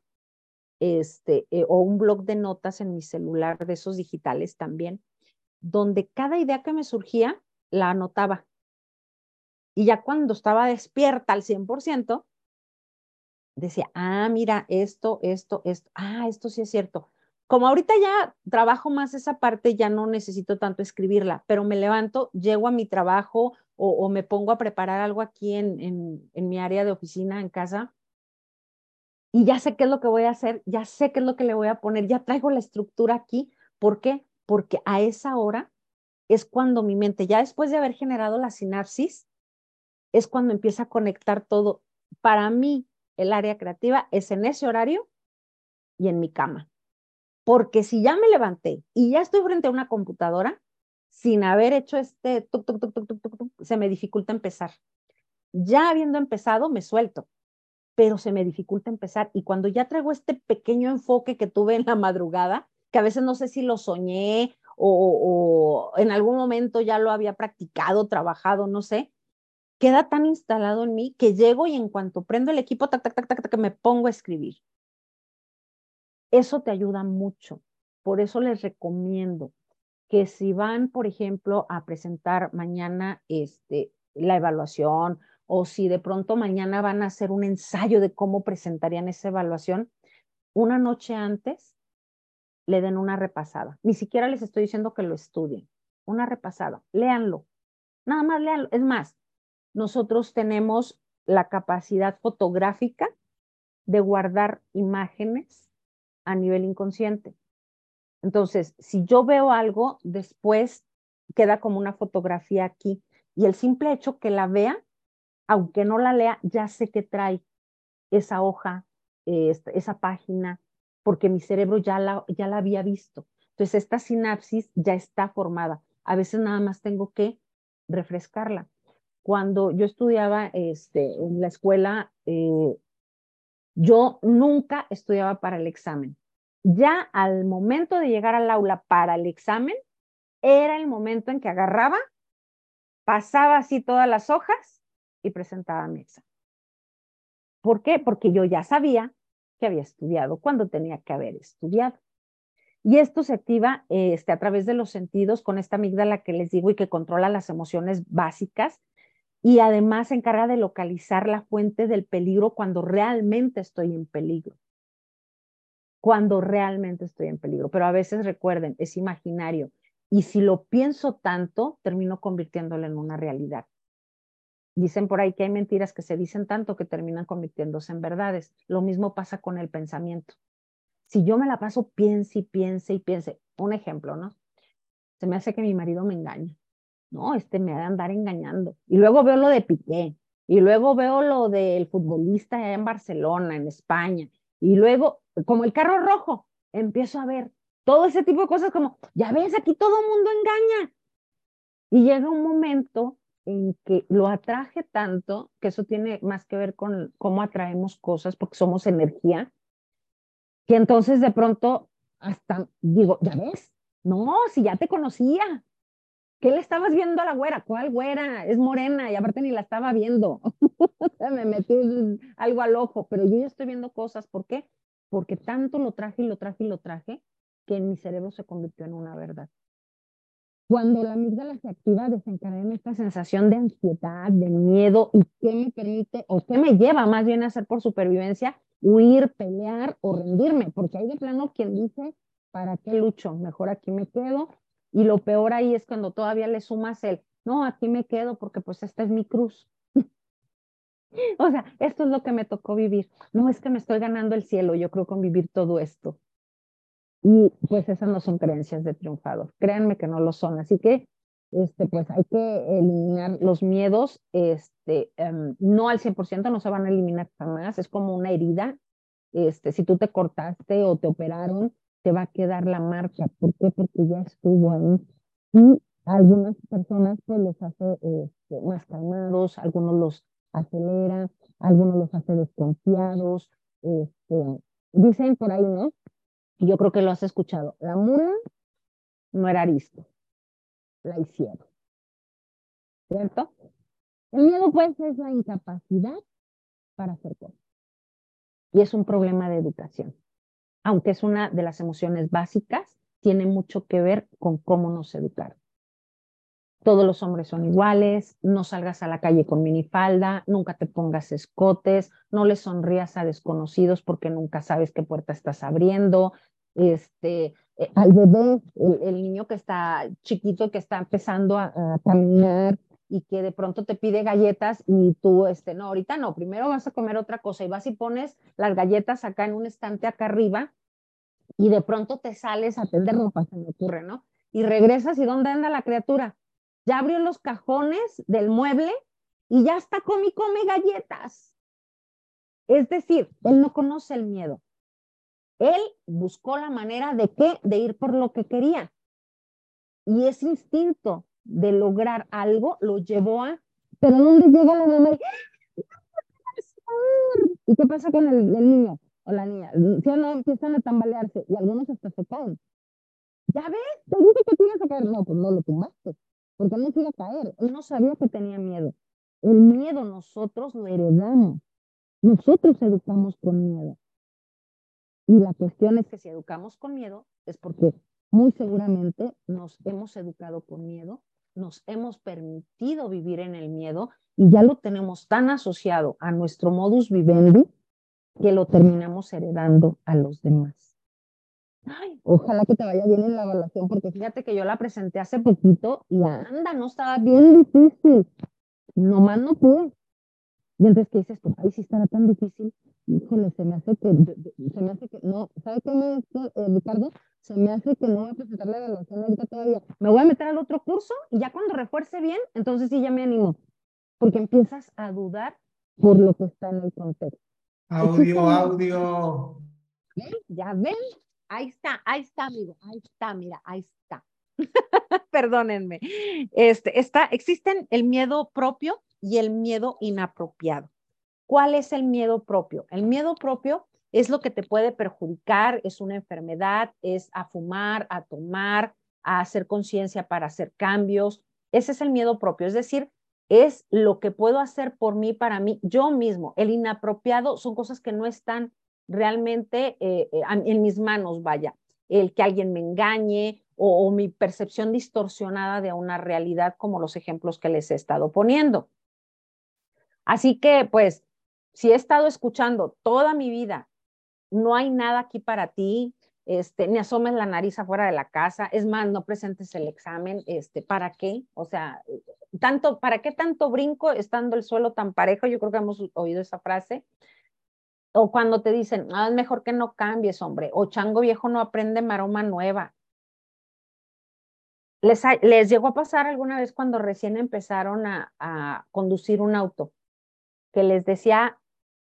B: este, eh, o un blog de notas en mi celular, de esos digitales también, donde cada idea que me surgía la anotaba. Y ya cuando estaba despierta al 100%, decía, ah, mira, esto, esto, esto, ah, esto sí es cierto. Como ahorita ya trabajo más esa parte, ya no necesito tanto escribirla, pero me levanto, llego a mi trabajo o, me pongo a preparar algo aquí en, en mi área de oficina, en casa, y ya sé qué es lo que voy a hacer, ya sé qué es lo que le voy a poner, ya traigo la estructura aquí. ¿Por qué? Porque a esa hora es cuando mi mente, ya después de haber generado la sinapsis, es cuando empieza a conectar todo. Para mí, el área creativa es en ese horario y en mi cama. Porque si ya me levanté y ya estoy frente a una computadora, sin haber hecho este, se me dificulta empezar. Ya habiendo empezado, me suelto pero se me dificulta empezar. Y cuando ya traigo este pequeño enfoque que tuve en la madrugada, que a veces no sé si lo soñé o, en algún momento ya lo había practicado, trabajado, no sé, queda tan instalado en mí que llego y en cuanto prendo el equipo, tac, tac, tac, tac, tac, me pongo a escribir. Eso te ayuda mucho. Por eso les recomiendo que si van, por ejemplo, a presentar mañana este, la evaluación o si de pronto mañana van a hacer un ensayo de cómo presentarían esa evaluación, una noche antes le den una repasada. Ni siquiera les estoy diciendo que lo estudien, una repasada, léanlo, nada más léanlo. Es más, nosotros tenemos la capacidad fotográfica de guardar imágenes a nivel inconsciente. Entonces, si yo veo algo, después queda como una fotografía aquí y el simple hecho que la vea aunque no la lea, ya sé que trae esa hoja, esa página, porque mi cerebro ya la, ya la había visto. Entonces, esta sinapsis ya está formada. A veces nada más tengo que refrescarla. Cuando yo estudiaba este, en la escuela, eh, yo nunca estudiaba para el examen. Ya al momento de llegar al aula para el examen, era el momento en que agarraba, pasaba así todas las hojas y presentaba mi examen. ¿Por qué? Porque yo ya sabía que había estudiado cuando tenía que haber estudiado. Y esto se activa este, a través de los sentidos con esta amígdala que les digo y que controla las emociones básicas y además se encarga de localizar la fuente del peligro cuando realmente estoy en peligro. Cuando realmente estoy en peligro. Pero a veces recuerden, es imaginario. Y si lo pienso tanto, termino convirtiéndolo en una realidad. Dicen por ahí que hay mentiras que se dicen tanto que terminan convirtiéndose en verdades. Lo mismo pasa con el pensamiento. Si yo me la paso, piense y piense y piense. Un ejemplo, ¿no? Se me hace que mi marido me engaña. No, este me ha de andar engañando. Y luego veo lo de Piqué. Y luego veo lo del futbolista en Barcelona, en España. Y luego, como el carro rojo, empiezo a ver todo ese tipo de cosas como, ya ves, aquí todo el mundo engaña. Y llega un momento en que lo atraje tanto, que eso tiene más que ver con cómo atraemos cosas, porque somos energía, que entonces de pronto hasta digo, ya ves, no, si ya te conocía, ¿qué le estabas viendo a la güera? ¿Cuál güera? Es morena y aparte ni la estaba viendo. me metí algo al ojo, pero yo ya estoy viendo cosas, ¿por qué? Porque tanto lo traje y lo traje y lo traje que en mi cerebro se convirtió en una verdad. Cuando la amígdala se activa, desencadena esta sensación de ansiedad, de miedo, y qué me permite, o qué me lleva más bien a hacer por supervivencia, huir, pelear o rendirme, porque hay de plano quien dice, ¿para qué lucho? Mejor aquí me quedo. Y lo peor ahí es cuando todavía le sumas el, no, aquí me quedo porque pues esta es mi cruz. o sea, esto es lo que me tocó vivir. No es que me estoy ganando el cielo, yo creo con vivir todo esto. Y pues esas no son creencias de triunfador. Créanme que no lo son. Así que este, pues hay que eliminar los miedos, este, em, no al 100%, no se van a eliminar jamás, es como una herida. Este, si tú te cortaste o te operaron, te va a quedar la marca. ¿Por qué? Porque ya estuvo ahí. Y algunas personas pues los hace este, más calmados, algunos los acelera, algunos los hace desconfiados. Este, dicen por ahí, ¿no? Yo creo que lo has escuchado, la mula no era arisco, la hicieron. ¿Cierto? El miedo pues es la incapacidad para hacer cosas. Y es un problema de educación. Aunque es una de las emociones básicas, tiene mucho que ver con cómo nos educaron. Todos los hombres son iguales, no salgas a la calle con minifalda, nunca te pongas escotes, no le sonrías a desconocidos porque nunca sabes qué puerta estás abriendo, este, eh, al bebé, el, niño que está chiquito, que está empezando a, caminar y que de pronto te pide galletas y tú, este, no, ahorita no, primero vas a comer otra cosa y vas y pones las galletas acá en un estante acá arriba y de pronto te sales a tender ropa, se me ocurre, ¿no? Y regresas y ¿dónde anda la criatura? Ya abrió los cajones del mueble y ya está come y come galletas. Es decir, él no conoce el miedo. Él buscó la manera de qué, de ir por lo que quería. Y ese instinto de lograr algo lo llevó a, pero ¿dónde llega la mamá? ¿Y qué pasa con el, niño o la niña? Si no empiezan a tambalearse y algunos hasta se caen. ¿Ya ves? Te dije que te ibas a caer. No, pues no lo tumbaste, porque no se iba caer. Él no sabía que tenía miedo. El miedo nosotros lo heredamos. Nosotros educamos con miedo. Y la cuestión es que si educamos con miedo es porque muy seguramente nos hemos educado con miedo, nos hemos permitido vivir en el miedo y ya lo tenemos tan asociado a nuestro modus vivendi que lo terminamos heredando a los demás. Ay, ojalá que te vaya bien en la evaluación, porque fíjate que yo la presenté hace poquito y anda, no estaba bien difícil. Nomás no pude. Y entonces, ¿qué dices tú? Ay, si estará tan difícil híjole, se me hace que, se me hace que, no, ¿sabe qué me, eh, Ricardo? Se me hace que no voy a presentar la evaluación ahorita todavía. Me voy a meter al otro curso y ya cuando refuerce bien, entonces sí ya me animo. Porque empiezas a dudar por lo que está en el contexto.
A: Audio, audio.
B: ¿Ven? ¿Ya ven? Ahí está, ahí está, amigo. Ahí está, mira, ahí está. Perdónenme. Este, está, existen el miedo propio y el miedo inapropiado. ¿cuál es el miedo propio? El miedo propio es lo que te puede perjudicar, es una enfermedad, es a fumar, a tomar, a hacer conciencia para hacer cambios. Ese es el miedo propio, es decir, es lo que puedo hacer por mí, para mí, yo mismo. El inapropiado son cosas que no están realmente eh, eh, en mis manos, vaya. El que alguien me engañe o, o mi percepción distorsionada de una realidad, como los ejemplos que les he estado poniendo. Así que, pues, si he estado escuchando toda mi vida, no hay nada aquí para ti, este, ni asomes la nariz afuera de la casa, es más, no presentes el examen, este, ¿para qué? O sea, tanto, ¿para qué tanto brinco estando el suelo tan parejo? Yo creo que hemos oído esa frase. O cuando te dicen, ah, es mejor que no cambies, hombre, o chango viejo no aprende maroma nueva. Les, les llegó a pasar alguna vez cuando recién empezaron a, a conducir un auto, que les decía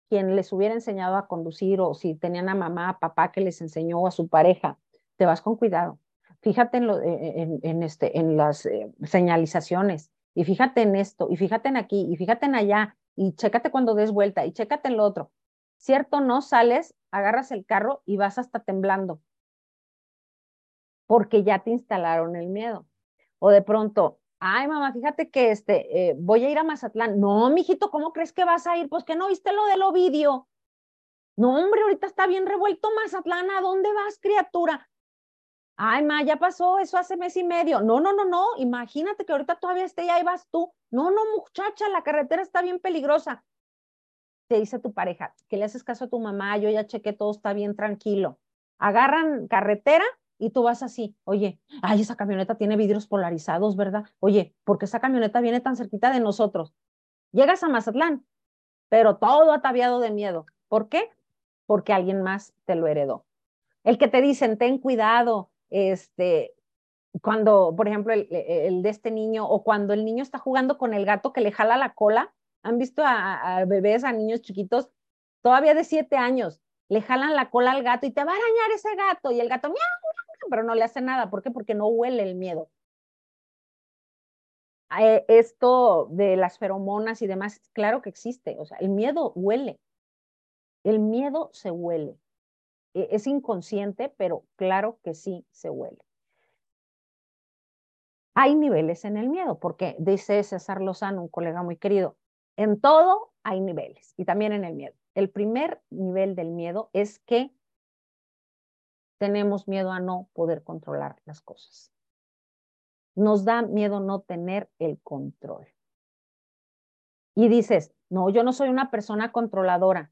B: quien les hubiera enseñado a conducir o si tenían a mamá, a papá que les enseñó a su pareja, te vas con cuidado. Fíjate en, lo, eh, eh, en, este, en las eh, señalizaciones y fíjate en esto y fíjate en aquí y fíjate en allá y chécate cuando des vuelta y chécate en lo otro. ¿Cierto? No sales, agarras el carro y vas hasta temblando porque ya te instalaron el miedo. O de pronto, Ay, mamá, fíjate que este, eh, voy a ir a Mazatlán. No, mijito, ¿cómo crees que vas a ir? Pues que no viste lo del Ovidio. No, hombre, ahorita está bien revuelto Mazatlán. ¿A dónde vas, criatura? Ay, ma, ya pasó eso hace mes y medio. No, no, no, no. Imagínate que ahorita todavía esté y ahí vas tú. No, no, muchacha, la carretera está bien peligrosa. Te dice tu pareja, que le haces caso a tu mamá, yo ya chequé, todo está bien tranquilo. Agarran carretera y tú vas así, oye, ay, esa camioneta tiene vidrios polarizados, ¿verdad? Oye, porque esa camioneta viene tan cerquita de nosotros. Llegas a Mazatlán, pero todo ataviado de miedo. ¿Por qué? Porque alguien más te lo heredó. El que te dicen, ten cuidado, este, cuando, por ejemplo, el, el, de este niño, o cuando el niño está jugando con el gato que le jala la cola, han visto a, a bebés, a niños chiquitos, todavía de siete años, le jalan la cola al gato y te va a arañar ese gato, y el gato, miau, pero no le hace nada. ¿Por qué? Porque no huele el miedo. Eh, esto de las feromonas y demás, claro que existe. O sea, el miedo huele. El miedo se huele. E, es inconsciente, pero claro que sí se huele. Hay niveles en el miedo, porque dice César Lozano, un colega muy querido, en todo hay niveles y también en el miedo. El primer nivel del miedo es que tenemos miedo a no poder controlar las cosas. Nos da miedo no tener el control. Y dices, no, yo no soy una persona controladora.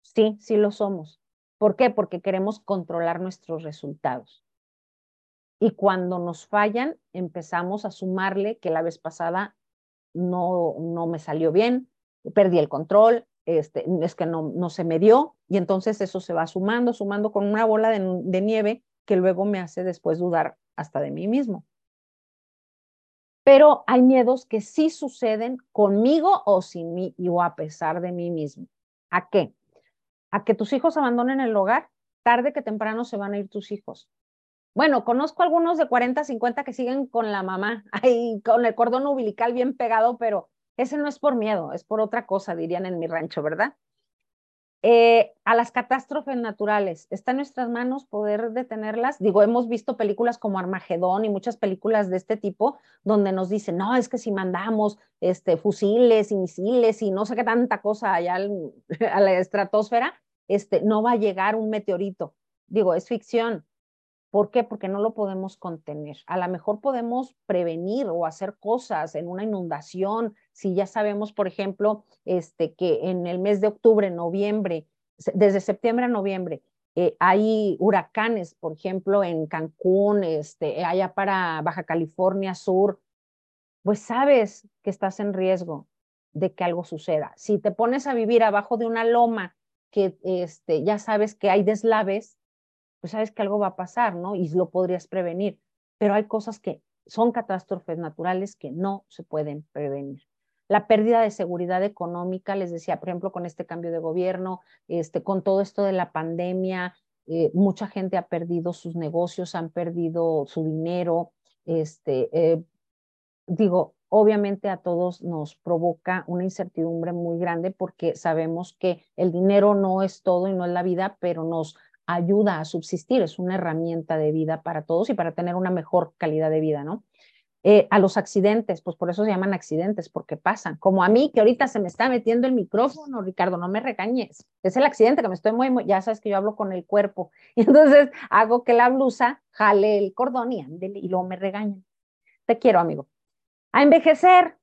B: Sí, sí lo somos. ¿Por qué? Porque queremos controlar nuestros resultados. Y cuando nos fallan, empezamos a sumarle que la vez pasada no, no me salió bien, perdí el control, este, es que no, no se me dio y entonces eso se va sumando, sumando con una bola de, nieve que luego me hace después dudar hasta de mí mismo. Pero hay miedos que sí suceden conmigo o sin mí o a pesar de mí mismo. ¿A qué? A que tus hijos abandonen el hogar, tarde que temprano se van a ir tus hijos. Bueno, conozco algunos de 40, 50 que siguen con la mamá, ahí con el cordón umbilical bien pegado, pero ese no es por miedo, es por otra cosa, dirían en mi rancho, ¿verdad? Eh, a las catástrofes naturales, ¿está en nuestras manos poder detenerlas? Digo, hemos visto películas como Armagedón y muchas películas de este tipo donde nos dicen, no, es que si mandamos este, fusiles y misiles y no sé qué tanta cosa allá a la estratosfera, este, no va a llegar un meteorito. Digo, es ficción, ¿Por qué? Porque no lo podemos contener. A lo mejor podemos prevenir o hacer cosas en una inundación, si ya sabemos, por ejemplo, este, que en el mes de octubre, noviembre, desde septiembre a noviembre, eh, hay huracanes, por ejemplo, en Cancún, este, allá para Baja California Sur, pues sabes que estás en riesgo de que algo suceda. Si te pones a vivir abajo de una loma que este, ya sabes que hay deslaves, pues sabes que algo va a pasar, ¿no? Y lo podrías prevenir. Pero hay cosas que son catástrofes naturales que no se pueden prevenir. La pérdida de seguridad económica, les decía, por ejemplo, con este cambio de gobierno, este, con todo esto de la pandemia, eh, mucha gente ha perdido sus negocios, han perdido su dinero. Este, eh, digo, obviamente a todos nos provoca una incertidumbre muy grande porque sabemos que el dinero no es todo y no es la vida, pero nos ayuda a subsistir, es una herramienta de vida para todos y para tener una mejor calidad de vida, ¿no? Eh, a los accidentes, pues por eso se llaman accidentes, porque pasan. Como a mí, que ahorita se me está metiendo el micrófono, Ricardo, no me regañes. Es el accidente que me estoy muy, ya sabes que yo hablo con el cuerpo. Y entonces hago que la blusa jale el cordón y, y luego me regañan. Te quiero, amigo. A envejecer.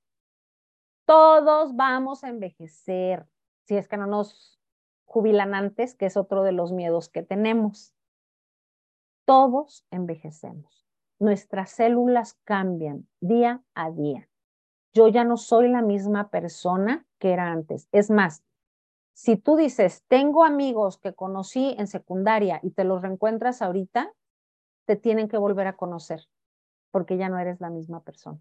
B: Todos vamos a envejecer. Si es que no nos jubilan antes, que es otro de los miedos que tenemos. Todos envejecemos. Nuestras células cambian día a día. Yo ya no soy la misma persona que era antes. Es más, si tú dices, tengo amigos que conocí en secundaria y te los reencuentras ahorita, te tienen que volver a conocer porque ya no eres la misma persona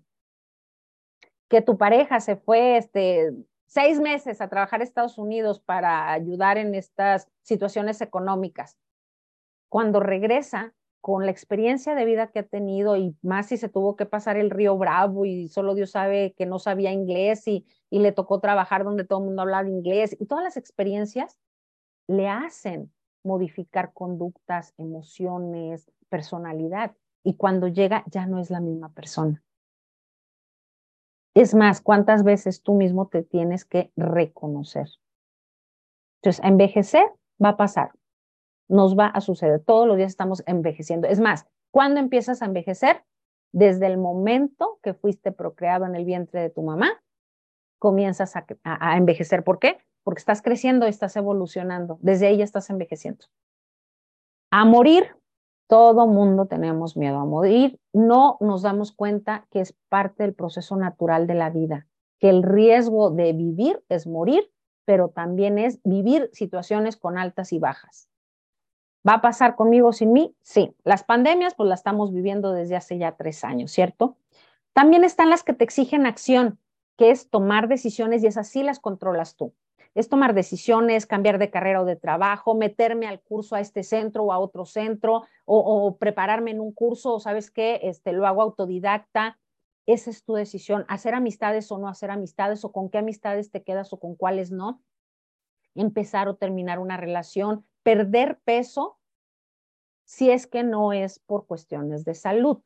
B: que tu pareja se fue este, seis meses a trabajar a Estados Unidos para ayudar en estas situaciones económicas. Cuando regresa con la experiencia de vida que ha tenido y más si se tuvo que pasar el río Bravo y solo Dios sabe que no sabía inglés y, y le tocó trabajar donde todo el mundo hablaba inglés y todas las experiencias le hacen modificar conductas, emociones, personalidad y cuando llega ya no es la misma persona. Es más, ¿cuántas veces tú mismo te tienes que reconocer? Entonces, envejecer va a pasar, nos va a suceder, todos los días estamos envejeciendo. Es más, ¿cuándo empiezas a envejecer? Desde el momento que fuiste procreado en el vientre de tu mamá, comienzas a, a envejecer. ¿Por qué? Porque estás creciendo, estás evolucionando, desde ahí ya estás envejeciendo. A morir todo mundo tenemos miedo a morir. No nos damos cuenta que es parte del proceso natural de la vida, que el riesgo de vivir es morir, pero también es vivir situaciones con altas y bajas. ¿Va a pasar conmigo sin mí? Sí. Las pandemias, pues las estamos viviendo desde hace ya tres años, ¿cierto? También están las que te exigen acción, que es tomar decisiones y esas sí las controlas tú es tomar decisiones, cambiar de carrera o de trabajo, meterme al curso a este centro o a otro centro, o, prepararme en un curso, o sabes qué, este, lo hago autodidacta. Esa es tu decisión, hacer amistades o no hacer amistades, o con qué amistades te quedas o con cuáles no. Empezar o terminar una relación, perder peso, si es que no es por cuestiones de salud.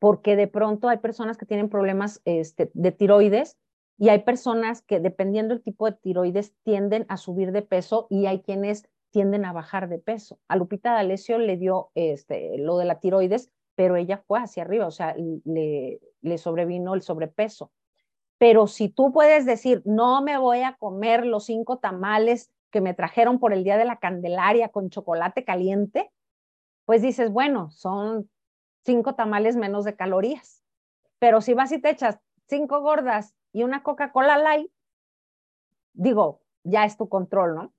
B: Porque de pronto hay personas que tienen problemas este, de tiroides y hay personas que dependiendo del tipo de tiroides tienden a subir de peso y hay quienes tienden a bajar de peso. A Lupita D'Alessio le dio este, lo de la tiroides, pero ella fue hacia arriba, o sea, le, le sobrevino el sobrepeso. Pero si tú puedes decir, no me voy a comer los cinco tamales que me trajeron por el día de la Candelaria con chocolate caliente, pues dices, bueno, son cinco tamales menos de calorías. Pero si vas y te echas cinco gordas y una Coca-Cola Light, digo, ya es tu control, ¿no?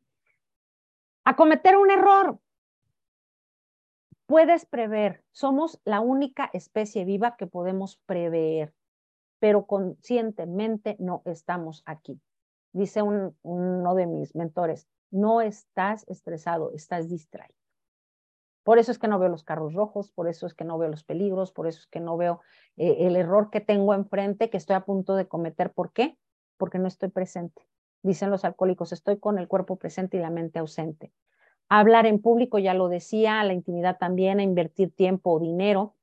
B: A cometer un error. Puedes prever, somos la única especie viva que podemos prever, pero conscientemente no estamos aquí. Dice uno de mis mentores, no estás estresado, estás distraído. Por eso es que no veo los carros rojos, por eso es que no veo los peligros, por eso es que no veo eh, el error que tengo enfrente, que estoy a punto de cometer. ¿Por qué? Porque no estoy presente. Dicen los alcohólicos, estoy con el cuerpo presente y la mente ausente. Hablar en público, ya lo decía, a la intimidad también, a invertir tiempo o dinero,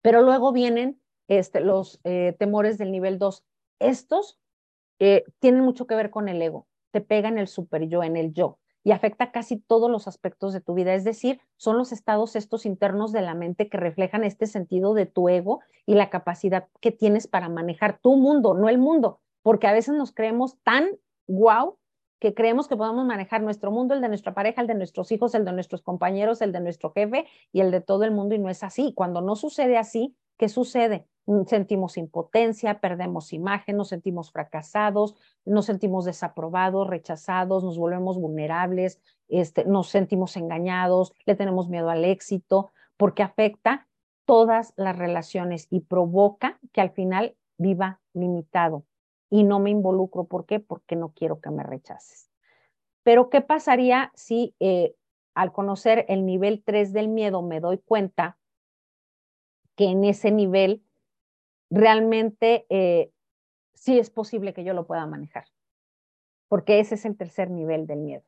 B: pero luego vienen este, los eh, temores del nivel 2. Estos eh, tienen mucho que ver con el ego, te pega en el super yo, en el yo y afecta casi todos los aspectos de tu vida. Es decir, son los estados estos internos de la mente que reflejan este sentido de tu ego y la capacidad que tienes para manejar tu mundo, no el mundo, porque a veces nos creemos tan guau que creemos que podemos manejar nuestro mundo, el de nuestra pareja, el de nuestros hijos, el de nuestros compañeros, el de nuestro jefe y el de todo el mundo y no es así. Cuando no sucede así, ¿qué sucede? Mm, sentimos impotencia, perdemos imagen, nos sentimos fracasados, nos sentimos desaprobados, rechazados, nos volvemos vulnerables, este, nos sentimos engañados, le tenemos miedo al éxito, porque afecta todas las relaciones y provoca que al final viva limitado y no me involucro. ¿Por qué? Porque no quiero que me rechaces. Pero ¿qué pasaría si eh, al conocer el nivel 3 del miedo me doy cuenta que en ese nivel realmente eh, sí es posible que yo lo pueda manejar. Porque ese es el tercer nivel del miedo.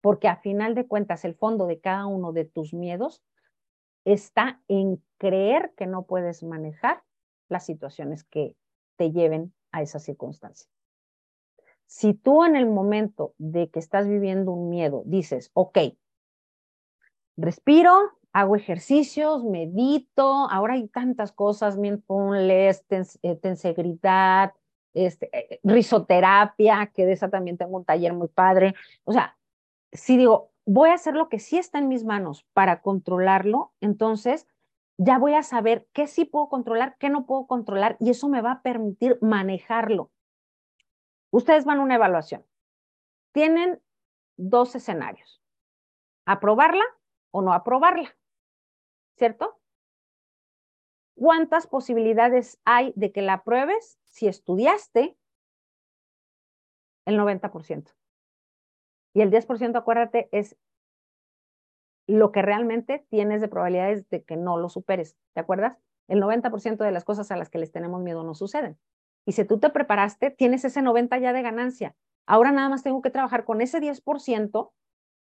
B: Porque a final de cuentas, el fondo de cada uno de tus miedos está en creer que no puedes manejar las situaciones que te lleven a esa circunstancia. Si tú en el momento de que estás viviendo un miedo dices, ok, respiro, hago ejercicios, medito, ahora hay tantas cosas, mindfulness, eh, tensegridad, este, eh, risoterapia, que de esa también tengo un taller muy padre. O sea, si digo, voy a hacer lo que sí está en mis manos para controlarlo, entonces ya voy a saber qué sí puedo controlar, qué no puedo controlar, y eso me va a permitir manejarlo. Ustedes van a una evaluación. Tienen dos escenarios. Aprobarla o no aprobarla. ¿Cierto? ¿Cuántas posibilidades hay de que la apruebes si estudiaste? El 90%. Y el 10%, acuérdate, es lo que realmente tienes de probabilidades de que no lo superes. ¿Te acuerdas? El 90% de las cosas a las que les tenemos miedo no suceden. Y si tú te preparaste, tienes ese 90 ya de ganancia. Ahora nada más tengo que trabajar con ese 10%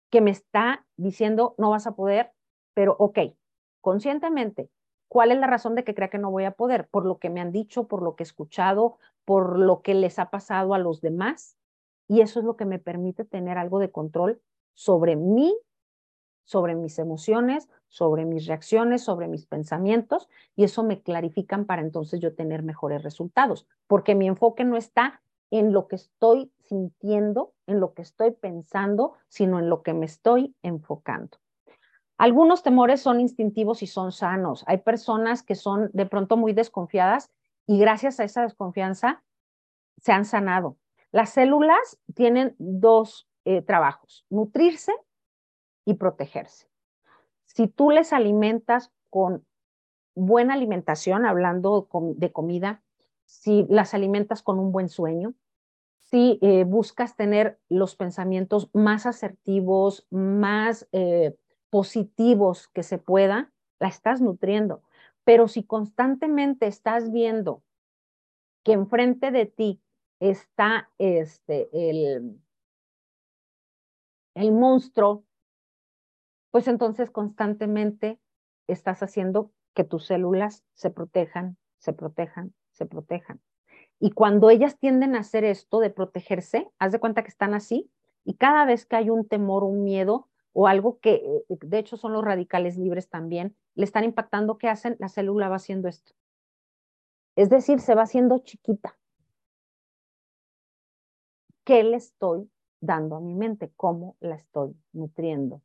B: que me está diciendo no vas a poder, pero ok, conscientemente, ¿cuál es la razón de que crea que no voy a poder? Por lo que me han dicho, por lo que he escuchado, por lo que les ha pasado a los demás. Y eso es lo que me permite tener algo de control sobre mí, sobre mis emociones, sobre mis reacciones, sobre mis pensamientos, y eso me clarifican para entonces yo tener mejores resultados, porque mi enfoque no está en lo que estoy sintiendo, en lo que estoy pensando, sino en lo que me estoy enfocando. Algunos temores son instintivos y son sanos. Hay personas que son de pronto muy desconfiadas y gracias a esa desconfianza se han sanado. Las células tienen dos eh, trabajos, nutrirse y protegerse. Si tú les alimentas con buena alimentación, hablando de comida, si las alimentas con un buen sueño, si eh, buscas tener los pensamientos más asertivos, más eh, positivos que se pueda, la estás nutriendo. Pero si constantemente estás viendo que enfrente de ti está este, el, el monstruo pues entonces constantemente estás haciendo que tus células se protejan, se protejan, se protejan. Y cuando ellas tienden a hacer esto de protegerse, haz de cuenta que están así, y cada vez que hay un temor, un miedo o algo que, eh, de hecho, son los radicales libres también, le están impactando, ¿qué hacen? La célula va haciendo esto. Es decir, se va haciendo chiquita. ¿Qué le estoy dando a mi mente? ¿Cómo la estoy nutriendo?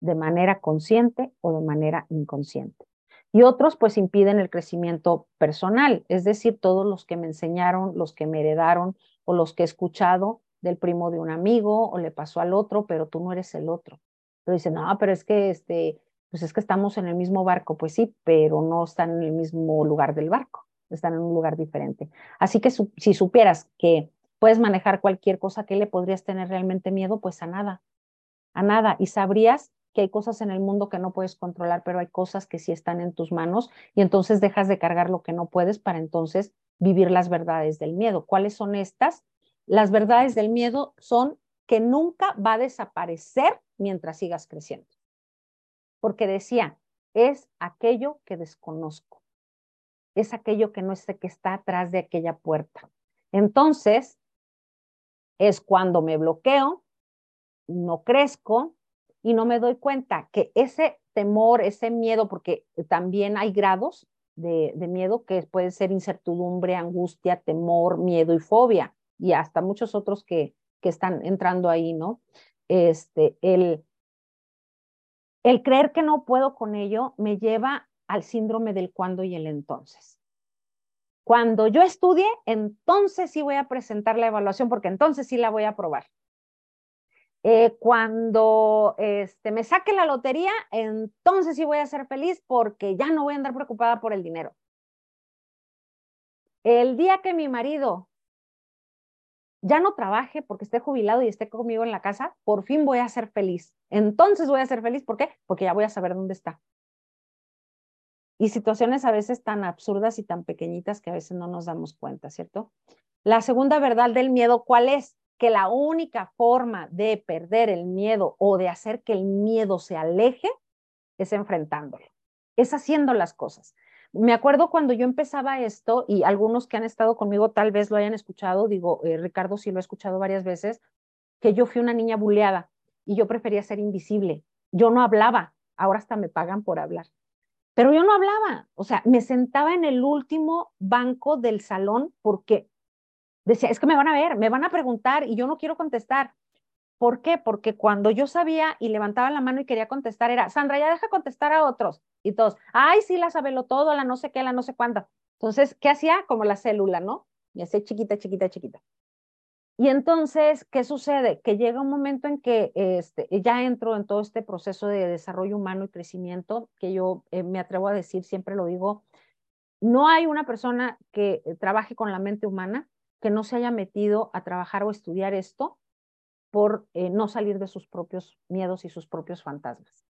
B: De manera consciente o de manera inconsciente. Y otros pues impiden el crecimiento personal, es decir, todos los que me enseñaron, los que me heredaron o los que he escuchado del primo de un amigo o le pasó al otro, pero tú no eres el otro. Pero dicen, no, pero es que este, pues es que estamos en el mismo barco, pues sí, pero no están en el mismo lugar del barco, están en un lugar diferente. Así que si supieras que puedes manejar cualquier cosa que le podrías tener realmente miedo, pues a nada, a nada. Y sabrías que hay cosas en el mundo que no puedes controlar, pero hay cosas que sí están en tus manos y entonces dejas de cargar lo que no puedes para entonces vivir las verdades del miedo. ¿Cuáles son estas? Las verdades del miedo son que nunca va a desaparecer mientras sigas creciendo. Porque decía, es aquello que desconozco, es aquello que no sé que está atrás de aquella puerta. Entonces, es cuando me bloqueo, no crezco, y no me doy cuenta que ese temor, ese miedo, porque también hay grados de, miedo que puede ser incertidumbre, angustia, temor, miedo y fobia, y hasta muchos otros que, que están entrando ahí, ¿no? Este, el, el creer que no puedo con ello me lleva al síndrome del cuándo y el entonces. Cuando yo estudie, entonces sí voy a presentar la evaluación porque entonces sí la voy a aprobar. Eh, cuando este, me saque la lotería, entonces sí voy a ser feliz porque ya no voy a andar preocupada por el dinero. El día que mi marido ya no trabaje porque esté jubilado y esté conmigo en la casa, por fin voy a ser feliz. Entonces voy a ser feliz, ¿por qué? Porque ya voy a saber dónde está. y situaciones a veces tan absurdas y tan pequeñitas que a veces no nos damos cuenta, ¿cierto? La segunda verdad del miedo, ¿cuál es? Que la única forma de perder el miedo o de hacer que el miedo se aleje es enfrentándolo, es haciendo las cosas. Me acuerdo cuando yo empezaba esto y algunos que han estado conmigo tal vez lo hayan escuchado, digo, eh, Ricardo sí lo ha escuchado varias veces, que yo fui una niña buleada y yo prefería ser invisible. Yo no hablaba, ahora hasta me pagan por hablar. Pero yo no hablaba, o sea, me sentaba en el último banco del salón porque decía, es que me van a ver, me van a preguntar y yo no quiero contestar. ¿Por qué? Porque cuando yo sabía y levantaba la mano y quería contestar era, Sandra, ya deja contestar a otros. Y todos, ay, sí, la sabelo todo, la no sé qué, la no sé cuánta. Entonces, ¿qué hacía? Como la célula, ¿no? Y hacía chiquita, chiquita, chiquita. Y entonces, ¿qué sucede? Que llega un momento en que este, ya entro en todo este proceso de desarrollo humano y crecimiento, que yo eh, me atrevo a decir, siempre lo digo, no hay una persona que eh, trabaje con la mente humana que no se haya metido a trabajar o estudiar esto por eh, no salir de sus propios miedos y sus propios fantasmas.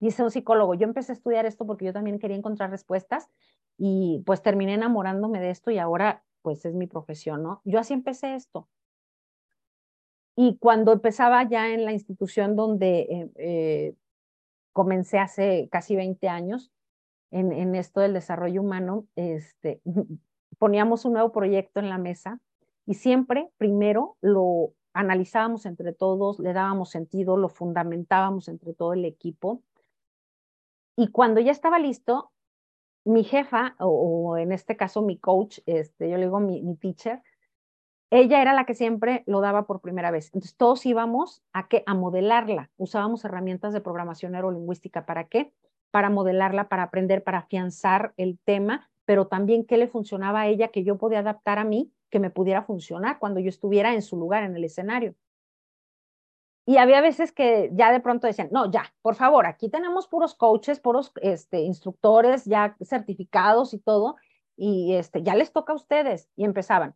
B: Dice un psicólogo, yo empecé a estudiar esto porque yo también quería encontrar respuestas y pues terminé enamorándome de esto y ahora pues es mi profesión, ¿no? Yo así empecé esto. Y cuando empezaba ya en la institución donde eh, eh, comencé hace casi 20 años en, en, esto del desarrollo humano, este, poníamos un nuevo proyecto en la mesa y siempre primero lo analizábamos entre todos, le dábamos sentido, lo fundamentábamos entre todo el equipo. Y cuando ya estaba listo, mi jefa, o, en este caso mi coach, este, yo le digo mi, mi teacher, ella era la que siempre lo daba por primera vez. Entonces todos íbamos a, qué? a modelarla. Usábamos herramientas de programación neurolingüística. ¿Para qué? Para modelarla, para aprender, para afianzar el tema, pero también qué le funcionaba a ella que yo podía adaptar a mí, que me pudiera funcionar cuando yo estuviera en su lugar en el escenario. Y había veces que ya de pronto decían, no, ya, por favor, aquí tenemos puros coaches, puros este, instructores ya certificados y todo, y este, ya les toca a ustedes. Y empezaban,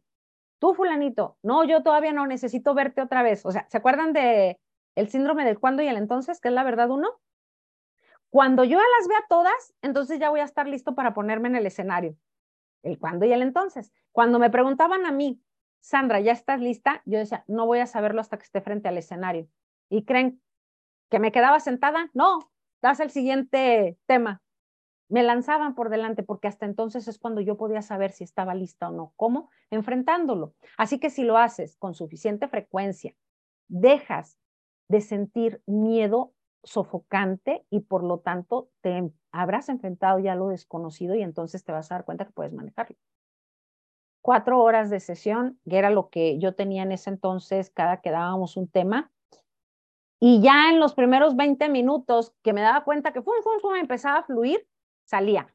B: tú fulanito, no, yo todavía no necesito verte otra vez. O sea, ¿se acuerdan de el síndrome del cuándo y el entonces, que es la verdad uno? Cuando yo las vea todas, entonces ya voy a estar listo para ponerme en el escenario. El cuándo y el entonces. Cuando me preguntaban a mí, Sandra, ¿ya estás lista? Yo decía, no voy a saberlo hasta que esté frente al escenario y creen que me quedaba sentada. No, das el siguiente tema. Me lanzaban por delante porque hasta entonces es cuando yo podía saber si estaba lista o no. ¿Cómo? Enfrentándolo. Así que si lo haces con suficiente frecuencia, dejas de sentir miedo sofocante y por lo tanto te habrás enfrentado ya lo desconocido y entonces te vas a dar cuenta que puedes manejarlo. Cuatro horas de sesión, que era lo que yo tenía en ese entonces, cada que dábamos un tema, y ya en los primeros 20 minutos que me daba cuenta que fum, fum, fum, empezaba a fluir, salía.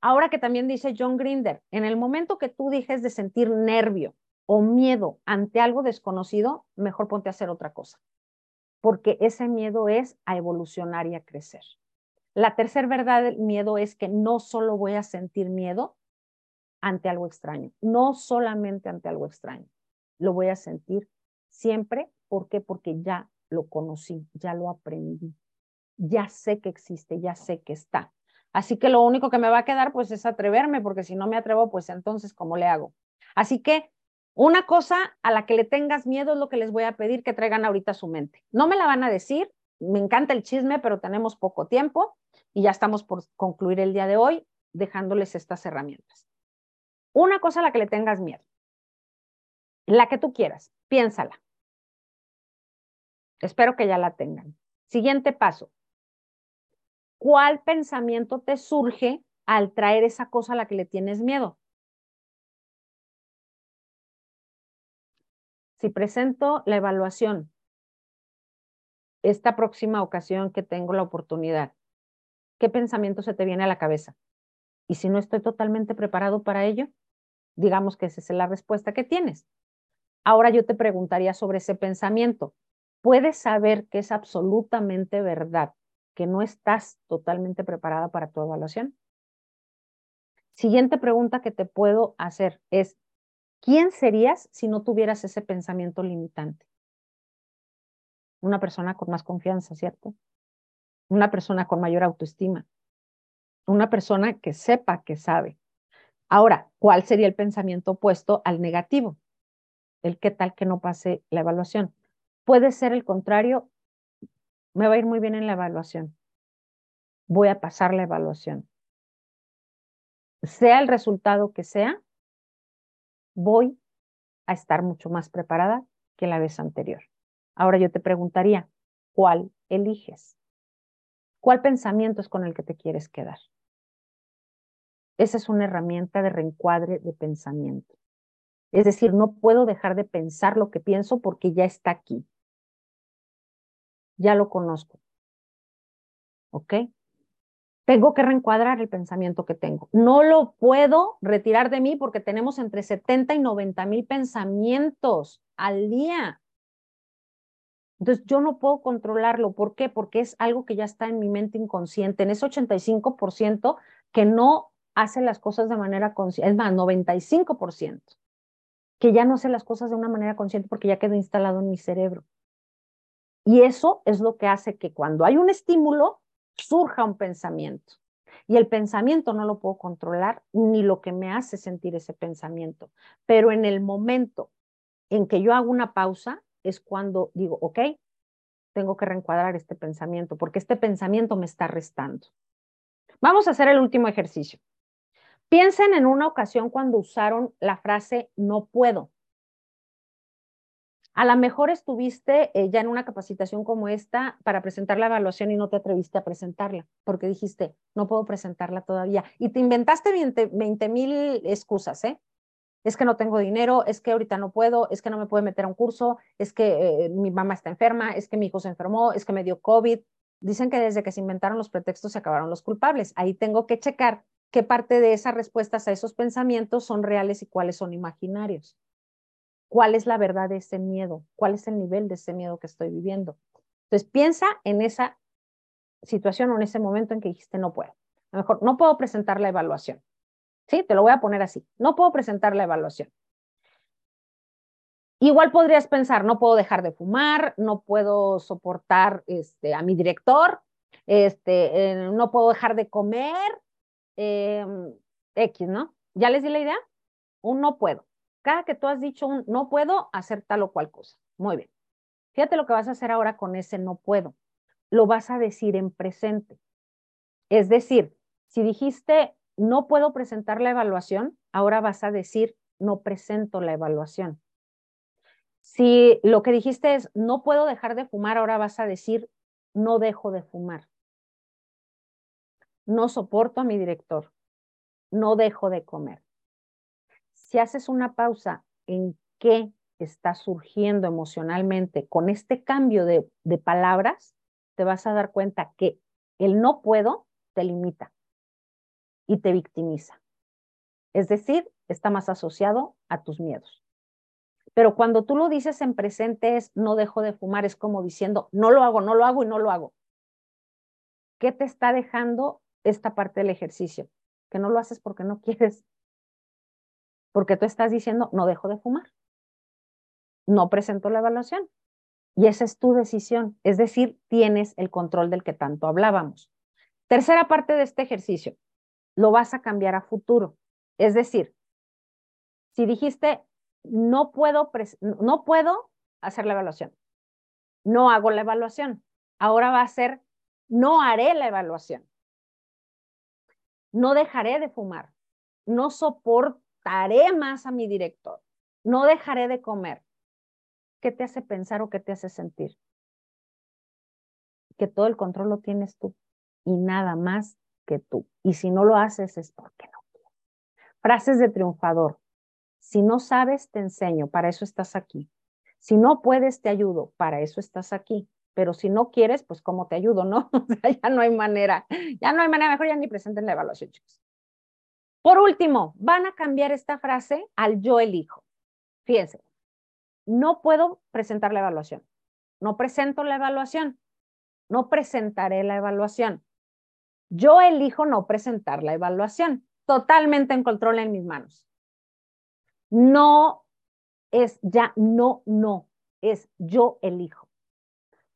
B: Ahora que también dice John Grinder, en el momento que tú dejes de sentir nervio o miedo ante algo desconocido, mejor ponte a hacer otra cosa, porque ese miedo es a evolucionar y a crecer. La tercera verdad del miedo es que no solo voy a sentir miedo ante algo extraño, no solamente ante algo extraño, lo voy a sentir siempre. ¿Por qué? Porque ya lo conocí, ya lo aprendí, ya sé que existe, ya sé que está. Así que lo único que me va a quedar pues es atreverme, porque si no me atrevo, pues entonces, ¿cómo le hago? Así que una cosa a la que le tengas miedo es lo que les voy a pedir que traigan ahorita su mente. No me la van a decir, me encanta el chisme, pero tenemos poco tiempo y ya estamos por concluir el día de hoy dejándoles estas herramientas. Una cosa a la que le tengas miedo, la que tú quieras, piénsala. Espero que ya la tengan. Siguiente paso. ¿Cuál pensamiento te surge al traer esa cosa a la que le tienes miedo? Si presento la evaluación, esta próxima ocasión que tengo la oportunidad, ¿qué pensamiento se te viene a la cabeza? Y si no estoy totalmente preparado para ello, digamos que esa es la respuesta que tienes. Ahora yo te preguntaría sobre ese pensamiento puedes saber que es absolutamente verdad, que no estás totalmente preparada para tu evaluación? Siguiente pregunta que te puedo hacer es, ¿quién serías si no tuvieras ese pensamiento limitante? Una persona con más confianza, ¿cierto? Una persona con mayor autoestima. Una persona que sepa que sabe. Ahora, ¿cuál sería el pensamiento opuesto al negativo? El qué tal que no pase la evaluación. Puede ser el contrario, me va a ir muy bien en la evaluación. Voy a pasar la evaluación. Sea el resultado que sea, voy a estar mucho más preparada que la vez anterior. Ahora yo te preguntaría, ¿cuál eliges? ¿Cuál pensamiento es con el que te quieres quedar? Esa es una herramienta de reencuadre de pensamiento. Es decir, no puedo dejar de pensar lo que pienso porque ya está aquí. Ya lo conozco. ¿Ok? Tengo que reencuadrar el pensamiento que tengo. No lo puedo retirar de mí porque tenemos entre 70 y 90 mil pensamientos al día. Entonces yo no puedo controlarlo. ¿Por qué? Porque es algo que ya está en mi mente inconsciente, en ese 85% que no hace las cosas de manera consciente, es más, 95%, que ya no hace las cosas de una manera consciente porque ya quedó instalado en mi cerebro. Y eso es lo que hace que cuando hay un estímulo, surja un pensamiento. Y el pensamiento no lo puedo controlar ni lo que me hace sentir ese pensamiento. Pero en el momento en que yo hago una pausa, es cuando digo, ok, tengo que reencuadrar este pensamiento, porque este pensamiento me está restando. Vamos a hacer el último ejercicio. Piensen en una ocasión cuando usaron la frase no puedo. A lo mejor estuviste eh, ya en una capacitación como esta para presentar la evaluación y no te atreviste a presentarla, porque dijiste, no puedo presentarla todavía. Y te inventaste 20 mil excusas, ¿eh? es que no tengo dinero, es que ahorita no puedo, es que no me puedo meter a un curso, es que eh, mi mamá está enferma, es que mi hijo se enfermó, es que me dio COVID. Dicen que desde que se inventaron los pretextos se acabaron los culpables. Ahí tengo que checar qué parte de esas respuestas a esos pensamientos son reales y cuáles son imaginarios. ¿Cuál es la verdad de ese miedo? ¿Cuál es el nivel de ese miedo que estoy viviendo? Entonces piensa en esa situación o en ese momento en que dijiste no puedo. A lo mejor no puedo presentar la evaluación. ¿sí? Te lo voy a poner así. No puedo presentar la evaluación. Igual podrías pensar, no puedo dejar de fumar, no puedo soportar este, a mi director, este, eh, no puedo dejar de comer, em, X, ¿no? ¿Ya les di la idea? Un no puedo. Cada que tú has dicho un no puedo hacer tal o cual cosa. Muy bien. Fíjate lo que vas a hacer ahora con ese no puedo. Lo vas a decir en presente. Es decir, si dijiste no puedo presentar la evaluación, ahora vas a decir, no presento la evaluación. Si lo que dijiste es, no puedo dejar de fumar, ahora vas a decir, no dejo de fumar. No soporto a mi director. No dejo de comer. Si haces una pausa en qué está surgiendo emocionalmente con este cambio de, palabras, te vas a dar cuenta que el no puedo te limita y te victimiza. Es decir, está más asociado a tus miedos. Pero cuando tú lo dices en presente es no dejo de fumar, es como diciendo no lo hago, no lo hago y no lo hago. ¿Qué te está dejando esta parte del ejercicio? Que no lo haces porque no quieres. Porque tú estás diciendo no dejo de fumar. No presento la evaluación. Y esa es tu decisión. Es decir, tienes el control del que tanto hablábamos. Tercera parte de este ejercicio lo vas a cambiar a futuro. Es decir, si dijiste, no puedo, no puedo hacer la evaluación, no hago la evaluación, ahora va a ser, no haré la evaluación, no dejaré de fumar, no soportaré más a mi director, no dejaré de comer. ¿Qué te hace pensar o qué te hace sentir? Que todo el control lo tienes tú y nada más que tú. Y si no lo haces es porque no Frases de triunfador. Si no sabes, te enseño, para eso estás aquí. Si no puedes, te ayudo, para eso estás aquí. Pero si no quieres, pues ¿cómo te ayudo? No, ya no hay manera, ya no hay manera, mejor ya ni presenten la evaluación, chicos. Por último, van a cambiar esta frase al yo elijo. Fíjense, no puedo presentar la evaluación. No presento la evaluación. No presentaré la evaluación. Yo elijo no presentar la evaluación, totalmente en control en mis manos. No es ya no, no, es yo elijo.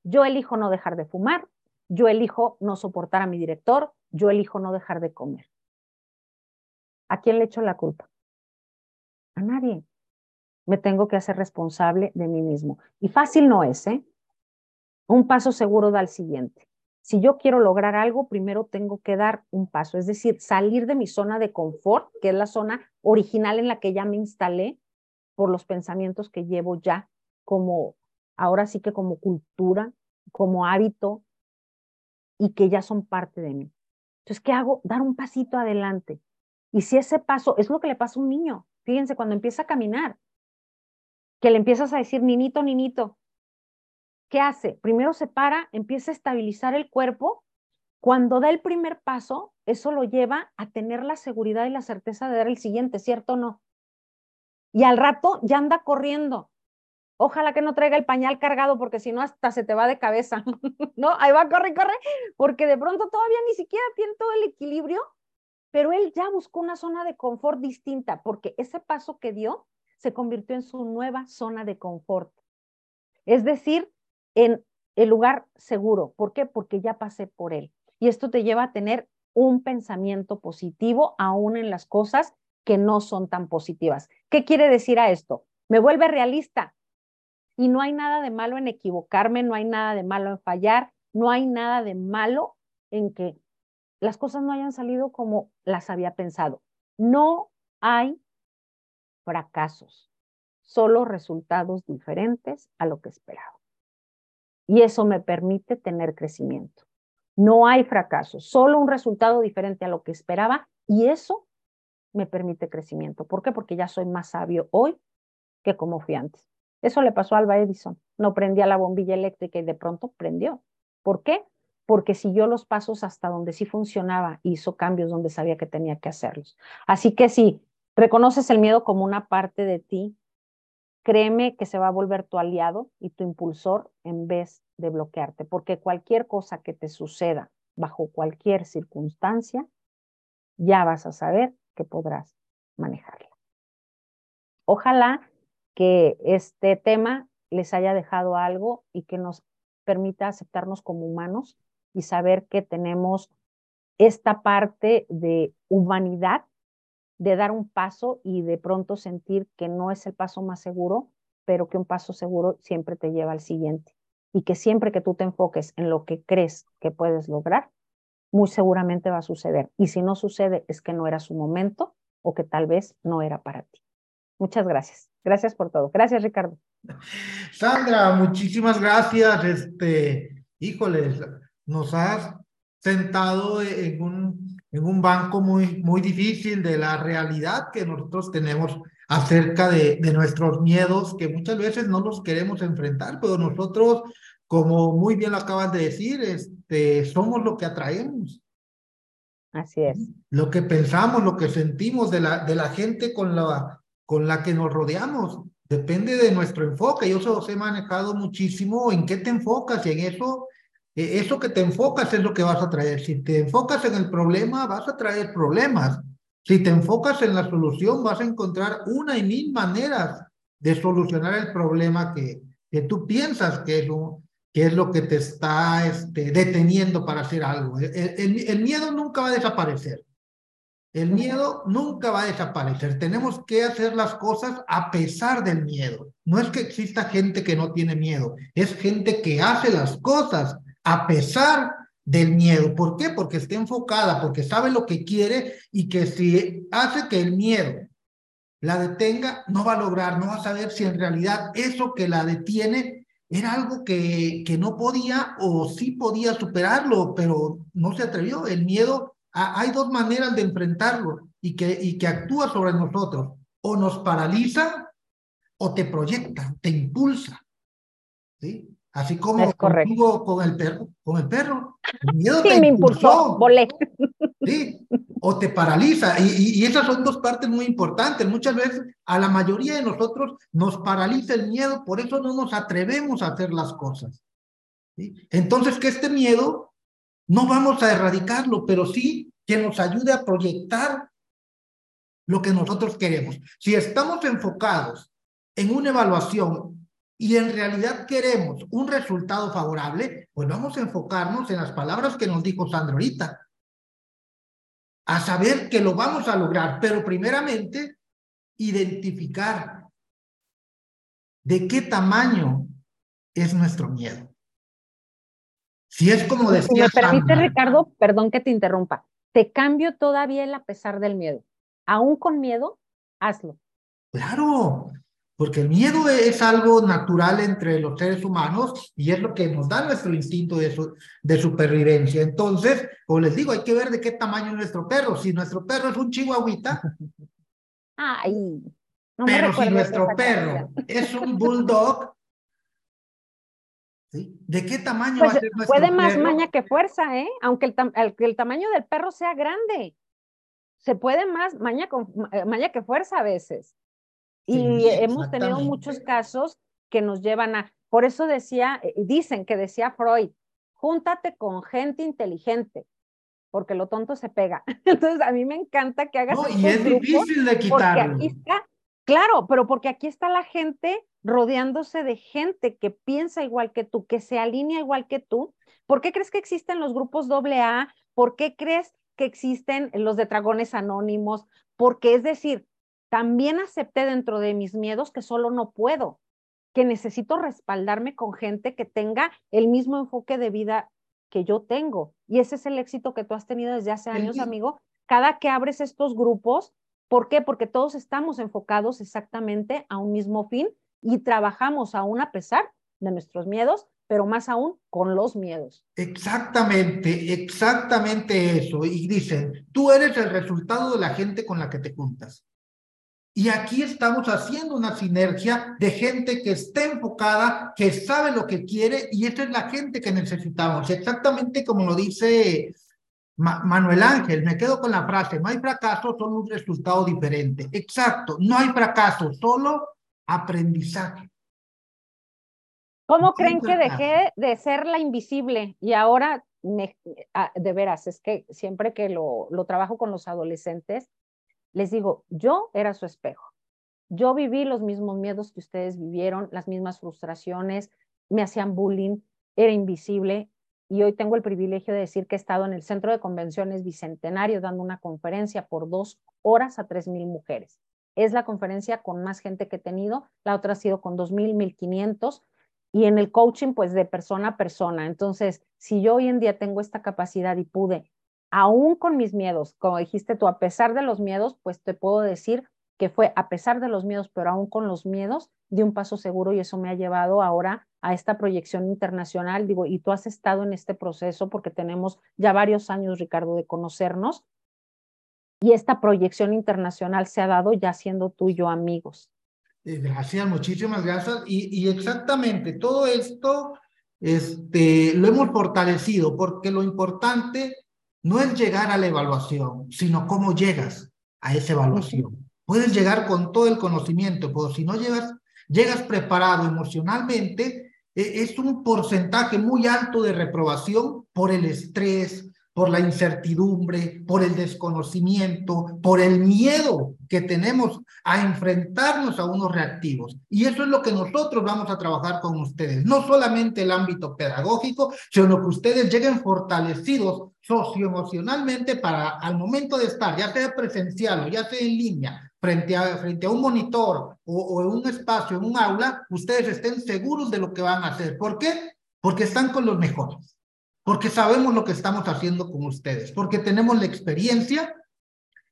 B: Yo elijo no dejar de fumar, yo elijo no soportar a mi director, yo elijo no dejar de comer. ¿A quién le echo la culpa? A nadie. Me tengo que hacer responsable de mí mismo. Y fácil no es, ¿eh? Un paso seguro da el siguiente. Si yo quiero lograr algo, primero tengo que dar un paso, es decir, salir de mi zona de confort, que es la zona original en la que ya me instalé por los pensamientos que llevo ya como, ahora sí que como cultura, como hábito y que ya son parte de mí. Entonces, ¿qué hago? Dar un pasito adelante. Y si ese paso es lo que le pasa a un niño, fíjense, cuando empieza a caminar, que le empiezas a decir, ninito, ninito, ¿qué hace? Primero se para, empieza a estabilizar el cuerpo. Cuando da el primer paso, eso lo lleva a tener la seguridad y la certeza de dar el siguiente, ¿cierto o no? Y al rato ya anda corriendo. Ojalá que no traiga el pañal cargado porque si no hasta se te va de cabeza. no, ahí va, corre, corre, porque de pronto todavía ni siquiera tiene todo el equilibrio, pero él ya buscó una zona de confort distinta porque ese paso que dio se convirtió en su nueva zona de confort. Es decir, en el lugar seguro. ¿Por qué? Porque ya pasé por él. Y esto te lleva a tener un pensamiento positivo aún en las cosas que no son tan positivas. ¿Qué quiere decir a esto? Me vuelve realista. Y no hay nada de malo en equivocarme, no hay nada de malo en fallar, no hay nada de malo en que las cosas no hayan salido como las había pensado. No hay fracasos, solo resultados diferentes a lo que esperaba y eso me permite tener crecimiento. No hay fracaso, solo un resultado diferente a lo que esperaba y eso me permite crecimiento. ¿Por qué? Porque ya soy más sabio hoy que como fui antes. Eso le pasó a Alba Edison. No prendía la bombilla eléctrica y de pronto prendió. ¿Por qué? Porque siguió los pasos hasta donde sí funcionaba, hizo cambios donde sabía que tenía que hacerlos. Así que si reconoces el miedo como una parte de ti, créeme que se va a volver tu aliado y tu impulsor en vez de bloquearte, porque cualquier cosa que te suceda bajo cualquier circunstancia, ya vas a saber que podrás manejarla. Ojalá que este tema les haya dejado algo y que nos permita aceptarnos como humanos y saber que tenemos esta parte de humanidad de dar un paso y de pronto sentir que no es el paso más seguro, pero que un paso seguro siempre te lleva al siguiente. Y que siempre que tú te enfoques en lo que crees que puedes lograr, muy seguramente va a suceder. Y si no sucede, es que no era su momento o que tal vez no era para ti. Muchas gracias. Gracias por todo. Gracias, Ricardo.
A: Sandra, muchísimas gracias. Este, híjoles, nos has sentado en un en un banco muy, muy difícil de la realidad que nosotros tenemos acerca de, de nuestros miedos, que muchas veces no los queremos enfrentar, pero nosotros, como muy bien lo acabas de decir, este, somos lo que atraemos.
B: Así es.
A: Lo que pensamos, lo que sentimos de la, de la gente con la, con la que nos rodeamos. Depende de nuestro enfoque. Yo se los he manejado muchísimo. ¿En qué te enfocas? Y en eso eso que te enfocas es lo que vas a traer. Si te enfocas en el problema, vas a traer problemas. Si te enfocas en la solución, vas a encontrar una y mil maneras de solucionar el problema que, que tú piensas que es, lo, que es lo que te está este, deteniendo para hacer algo. El, el miedo nunca va a desaparecer. El miedo nunca va a desaparecer. Tenemos que hacer las cosas a pesar del miedo. No es que exista gente que no tiene miedo, es gente que hace las cosas a pesar del miedo. ¿Por qué? Porque está enfocada, porque sabe lo que quiere y que si hace que el miedo la detenga, no va a lograr, no va a saber si en realidad eso que la detiene era algo que, que no podía o sí podía superarlo, pero no se atrevió. El miedo, hay dos maneras de enfrentarlo y que, y que actúa sobre nosotros. O nos paraliza o te proyecta, te impulsa. ¿sí? Así como con el perro, con el perro. El miedo te
B: me impulsó, volé.
A: Sí, o te paraliza. Y, y, esas son dos partes muy importantes. Muchas veces a la mayoría de nosotros nos paraliza el miedo, por eso no nos atrevemos a hacer las cosas. ¿sí? Entonces, que este miedo no vamos a erradicarlo, pero sí que nos ayude a proyectar lo que nosotros queremos. Si estamos enfocados en una evaluación y en realidad queremos un resultado favorable, pues vamos a enfocarnos en las palabras que nos dijo Sandra ahorita. a saber que lo vamos a lograr, pero primeramente identificar de qué tamaño es nuestro miedo. Si es como decía. Si
B: me permite, Ricardo, perdón que te interrumpa. Te cambio todavía el a pesar del miedo. Aún con miedo, hazlo.
A: Claro, porque el miedo es algo natural entre los seres humanos y es lo que nos da nuestro instinto de, de supervivencia. Entonces, como les digo, hay que ver de qué tamaño es nuestro perro. Si nuestro perro es un chihuahuita.
B: Ay,
A: pero si nuestro perro es un bulldog, ¿de qué tamaño
B: pues,
A: va a ser nuestro
B: Puede más maña que fuerza, ¿eh? Aunque el, el, tamaño del perro sea grande. Se puede más maña, con, eh, maña que fuerza a veces. Y hemos tenido muchos casos que nos llevan a, por eso decía, eh, dicen que decía Freud, júntate con gente inteligente, porque lo tonto se pega. Entonces a mí me encanta que hagas.
A: No, y es difícil de quitarlo.
B: Porque aquí está Claro, pero porque aquí está la gente rodeándose de gente que piensa igual que tú, que se alinea igual que tú. ¿Por qué crees que existen los grupos AA? ¿Por qué crees que existen los de dragones anónimos? Porque es decir, también acepté dentro de mis miedos que solo no puedo, que necesito respaldarme con gente que tenga el mismo enfoque de vida que yo tengo. Y ese es el éxito que tú has tenido desde hace años, amigo. Cada que abres estos grupos, ¿Por qué? Porque todos estamos enfocados exactamente a un mismo fin y trabajamos aún a pesar de nuestros miedos, pero más aún con los miedos.
A: Exactamente, exactamente eso. Y dicen, tú eres el resultado de la gente con la que te juntas. Y aquí estamos haciendo una sinergia de gente que esté enfocada, que sabe lo que quiere, y esa es la gente que necesitamos. Exactamente como lo dice Manuel Ángel, me quedo con la frase, no hay fracaso, solo un resultado diferente. Exacto, no hay fracaso, solo aprendizaje.
B: ¿Cómo creen que dejé de ser la invisible y ahora, me, ah, de veras, es que siempre que lo, lo trabajo con los adolescentes, les digo, yo era su espejo. Yo viví los mismos miedos que ustedes vivieron, las mismas frustraciones, me hacían bullying, era invisible, y hoy tengo el privilegio de decir que he estado en el Centro de Convenciones Bicentenario dando una conferencia por dos horas a tres mil mujeres. Es la conferencia con más gente que he tenido, la otra ha sido con dos mil, mil quinientos y en el coaching pues de persona a persona. Entonces, si yo hoy en día tengo esta capacidad y pude, aún con mis miedos, como dijiste tú, a pesar de los miedos, pues te puedo decir que fue a pesar de los miedos, pero aún con los miedos, de un paso seguro y eso me ha llevado ahora a esta proyección internacional. Digo, y tú has estado en este proceso porque tenemos ya varios años, Ricardo, de conocernos y esta proyección internacional se ha dado ya siendo tú y yo amigos.
A: Eh, gracias, muchísimas gracias. Y, y exactamente, todo esto este, lo hemos fortalecido porque lo importante no es llegar a la evaluación, sino cómo llegas a esa evaluación. Puedes llegar con todo el conocimiento, pero si no llegas llegas preparado emocionalmente, e, es un porcentaje muy alto de reprobación por el estrés, por la incertidumbre, por el desconocimiento, por el miedo que tenemos a enfrentarnos a unos reactivos. Y eso es lo que nosotros vamos a trabajar con ustedes. No solamente el ámbito pedagógico, sino que ustedes lleguen fortalecidos socioemocionalmente para al momento de estar, ya sea presencial o ya sea en línea, frente a, frente a un monitor o, en un espacio, en un aula, ustedes estén seguros de lo que van a hacer. ¿Por qué? Porque están con los mejores, porque sabemos lo que estamos haciendo con ustedes, porque tenemos la experiencia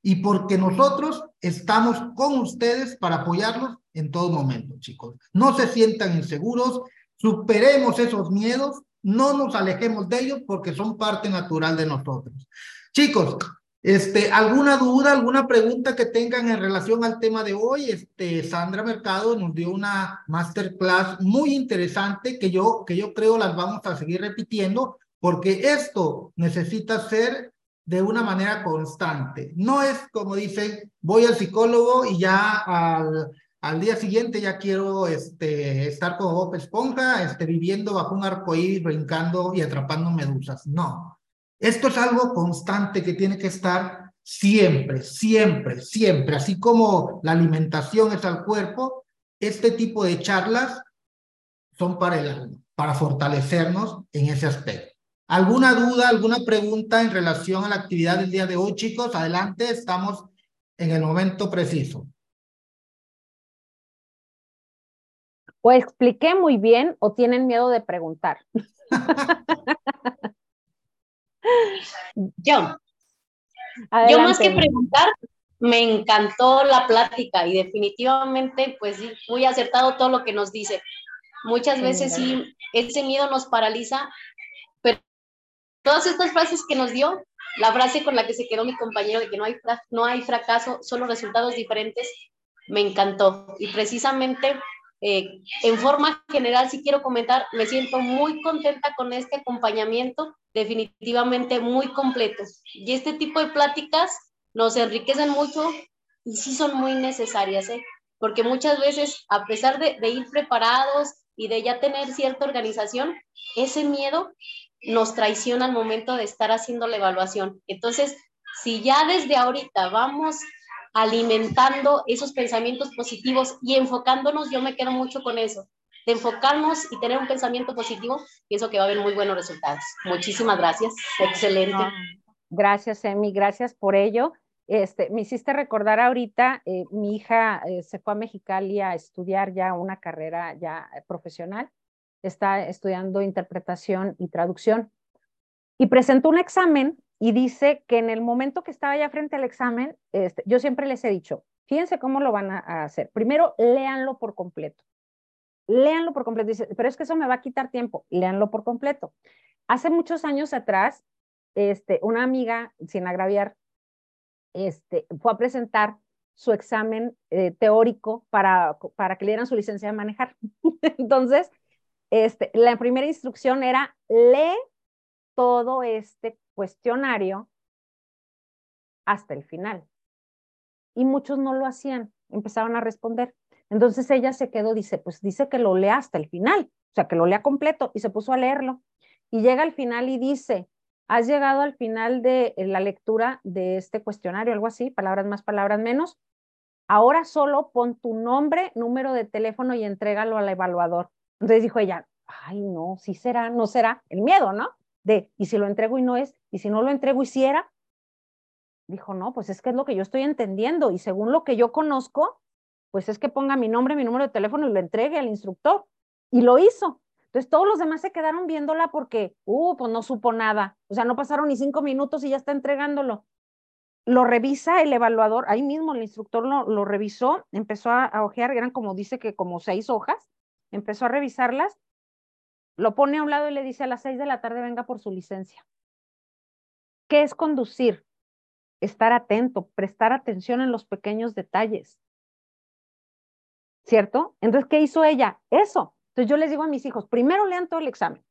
A: y porque nosotros estamos con ustedes para apoyarlos en todo momento, chicos. No se sientan inseguros, superemos esos miedos, no nos alejemos de ellos porque son parte natural de nosotros. Chicos, este, ¿Alguna duda, alguna pregunta que tengan en relación al tema de hoy? Este, Sandra Mercado nos dio una masterclass muy interesante que yo, que yo creo las vamos a seguir repitiendo porque esto necesita ser de una manera constante. No es como dicen, voy al psicólogo y ya al, al día siguiente ya quiero este, estar como Bob Esponja, este, viviendo bajo un arcoíris, brincando y atrapando medusas. No, esto es algo constante que tiene que estar siempre, siempre, siempre. Así como la alimentación es al cuerpo, este tipo de charlas son para el para fortalecernos en ese aspecto. ¿Alguna duda, alguna pregunta en relación a la actividad del día de hoy, chicos? Adelante, estamos en el momento preciso.
B: ¿O expliqué muy bien o tienen miedo de preguntar?
E: Yo. Yo más que preguntar, me encantó la plática y definitivamente, pues muy acertado todo lo que nos dice. Muchas veces sí, ese miedo nos paraliza, pero todas estas frases que nos dio, la frase con la que se quedó mi compañero de que no hay, no hay fracaso, solo resultados diferentes, me encantó. Y precisamente, eh, en forma general, si quiero comentar, me siento muy contenta con este acompañamiento, definitivamente muy completo. Y este tipo de pláticas nos enriquecen mucho y sí son muy necesarias, ¿eh? porque muchas veces, a pesar de, de ir preparados y de ya tener cierta organización, ese miedo nos traiciona al momento de estar haciendo la evaluación. Entonces, si ya desde ahorita vamos alimentando esos pensamientos positivos y enfocándonos, yo me quedo mucho con eso, de enfocarnos y tener un pensamiento positivo, pienso que va a haber muy buenos resultados. Muchísimas gracias, excelente.
B: Gracias, Emi, gracias por ello. Este, me hiciste recordar ahorita, eh, mi hija eh, se fue a Mexicali a estudiar ya una carrera ya profesional, está estudiando interpretación y traducción y presentó un examen y dice que en el momento que estaba ya frente al examen, este, yo siempre les he dicho, fíjense cómo lo van a, hacer. Primero, léanlo por completo. Léanlo por completo. Dice, pero es que eso me va a quitar tiempo. Léanlo por completo. Hace muchos años atrás, este, una amiga, sin agraviar, este, fue a presentar su examen eh, teórico para, para que le dieran su licencia de manejar. Entonces, este, la primera instrucción era lee todo este cuestionario hasta el final. Y muchos no lo hacían, empezaban a responder. Entonces ella se quedó, dice, pues dice que lo lea hasta el final, o sea, que lo lea completo y se puso a leerlo. Y llega al final y dice, has llegado al final de eh, la lectura de este cuestionario, algo así, palabras más, palabras menos. Ahora solo pon tu nombre, número de teléfono y entrégalo al evaluador. Entonces dijo ella, ay, no, sí será, no será, el miedo, ¿no? De, y si lo entrego y no es, y si no lo entrego y si era. Dijo, no, pues es que es lo que yo estoy entendiendo y según lo que yo conozco, pues es que ponga mi nombre, mi número de teléfono y lo entregue al instructor. Y lo hizo. Entonces todos los demás se quedaron viéndola porque, uh, pues no supo nada. O sea, no pasaron ni cinco minutos y ya está entregándolo. Lo revisa el evaluador, ahí mismo el instructor lo, lo revisó, empezó a, a ojear, eran como dice que como seis hojas, empezó a revisarlas, lo pone a un lado y le dice a las seis de la tarde venga por su licencia. ¿Qué es conducir? Estar atento, prestar atención en los pequeños detalles. ¿Cierto? Entonces, ¿qué hizo ella? Eso, entonces yo les digo a mis hijos, primero lean todo el examen.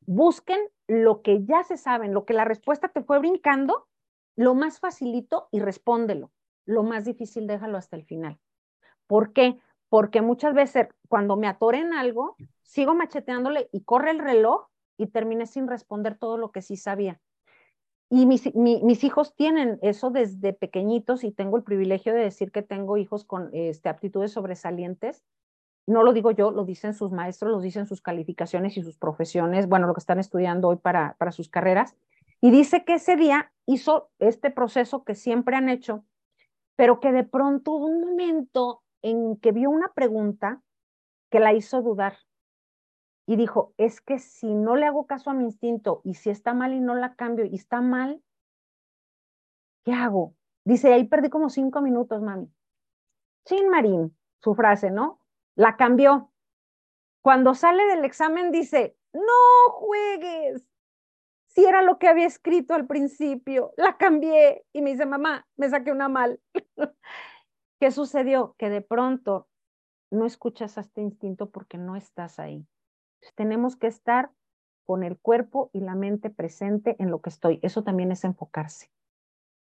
B: Busquen lo que ya se saben, lo que la respuesta te fue brincando, lo más facilito y respóndelo. Lo más difícil déjalo hasta el final. ¿Por qué? Porque muchas veces cuando me atoren algo, sigo macheteándole y corre el reloj y terminé sin responder todo lo que sí sabía. Y mis, mis, hijos tienen eso desde pequeñitos y tengo el privilegio de decir que tengo hijos con este, aptitudes sobresalientes no lo digo yo, lo dicen sus maestros, lo dicen sus calificaciones y sus profesiones, bueno, lo que están estudiando hoy para, para sus carreras. Y dice que ese día hizo este proceso que siempre han hecho, pero que de pronto hubo un momento en que vio una pregunta que la hizo dudar. Y dijo, es que si no le hago caso a mi instinto y si está mal y no la cambio y está mal, ¿qué hago? Dice, ahí perdí como cinco minutos, mami. Chin Marín, su frase, ¿no? la cambió. Cuando sale del examen dice, no juegues. Si era lo que había escrito al principio, la cambié y me dice, mamá, me saqué una mal. ¿Qué sucedió? Que de pronto no escuchas a este instinto porque no estás ahí. Tenemos que estar con el cuerpo y la mente presente en lo que estoy. Eso también es enfocarse.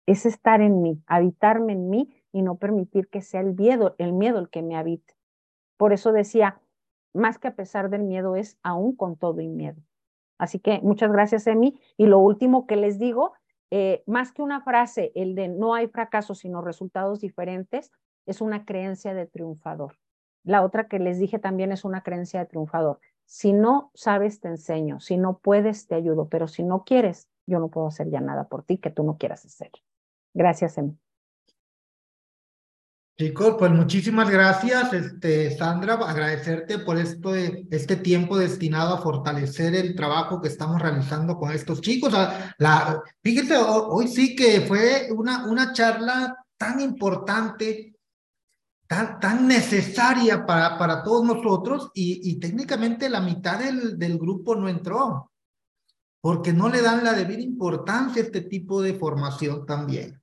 B: Es estar en mí, habitarme en mí y no permitir que sea el miedo, el miedo el que me habite. Por eso decía, más que a pesar del miedo es aún con todo y miedo. Así que muchas gracias, Emi. Y lo último que les digo, eh, más que una frase, el de no hay fracaso, sino resultados diferentes, es una creencia de triunfador. La otra que les dije también es una creencia de triunfador. Si no sabes, te enseño. Si no puedes, te ayudo. Pero si no quieres, yo no puedo hacer ya nada por ti que tú no quieras hacer. Gracias, Em.
A: Chicos, pues muchísimas gracias, este, Sandra, agradecerte por esto, este tiempo destinado a fortalecer el trabajo que estamos realizando con estos chicos. Ah, la, fíjense, hoy sí que fue una, una charla tan importante, tan, tan necesaria para, para todos nosotros y, y técnicamente la mitad del, del grupo no entró, porque no le dan la debida importancia a este tipo de formación también.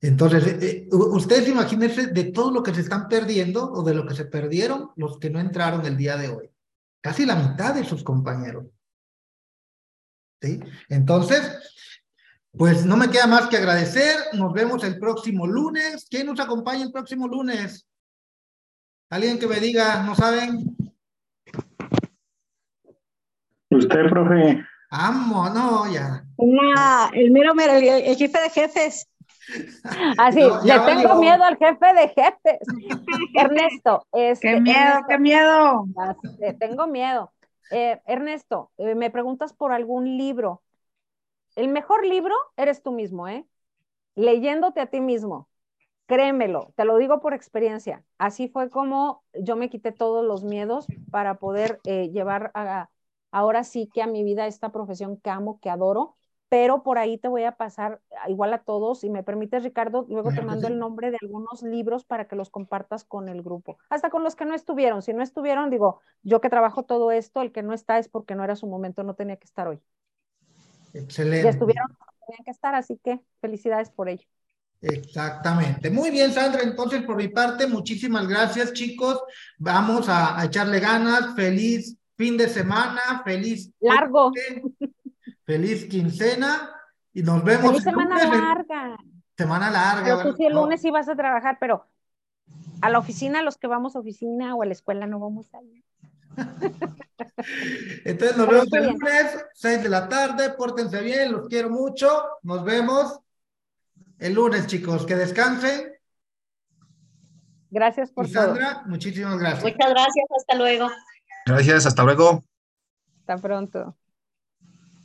A: Entonces, eh, eh, ustedes imagínense de todo lo que se están perdiendo o de lo que se perdieron los que no entraron el día de hoy. Casi la mitad de sus compañeros. ¿Sí? Entonces, pues no me queda más que agradecer. Nos vemos el próximo lunes. ¿Quién nos acompaña el próximo lunes? Alguien que me diga, ¿no saben?
F: Usted, profe.
A: Amo, no, ya.
D: el mero, el jefe de jefes.
B: Así, le tengo miedo al jefe de jefes. Ernesto. Este,
D: qué miedo, qué miedo.
B: tengo miedo. Eh, Ernesto, eh, me preguntas por algún libro. El mejor libro eres tú mismo, ¿eh? Leyéndote a ti mismo. Créemelo, te lo digo por experiencia. Así fue como yo me quité todos los miedos para poder eh, llevar a, ahora sí que a mi vida esta profesión que amo, que adoro pero por ahí te voy a pasar igual a todos. Si me permites, Ricardo, luego te mando el nombre de algunos libros para que los compartas con el grupo, hasta con los que no estuvieron. Si no estuvieron, digo, yo que trabajo todo esto, el que no está es porque no era su momento, no tenía que estar hoy.
A: Excelente.
B: Ya estuvieron, tenían que estar, así que felicidades por ello.
A: Exactamente. Muy bien, Sandra. Entonces, por mi parte, muchísimas gracias, chicos. Vamos a, echarle ganas. Feliz fin de semana, feliz.
B: Largo.
A: Feliz quincena y nos vemos.
B: Feliz semana larga.
A: Semana larga.
B: tú sí el lunes sí vas a trabajar, pero a la oficina, los que vamos a oficina o a la escuela no vamos a ir.
A: Entonces nos vemos el lunes, 6 de la tarde, pórtense bien, los quiero mucho, nos vemos el lunes, chicos, que descansen.
B: Gracias por
A: y Sandra, muchísimas gracias.
E: Muchas gracias, hasta luego.
F: Gracias, hasta luego.
B: Hasta pronto.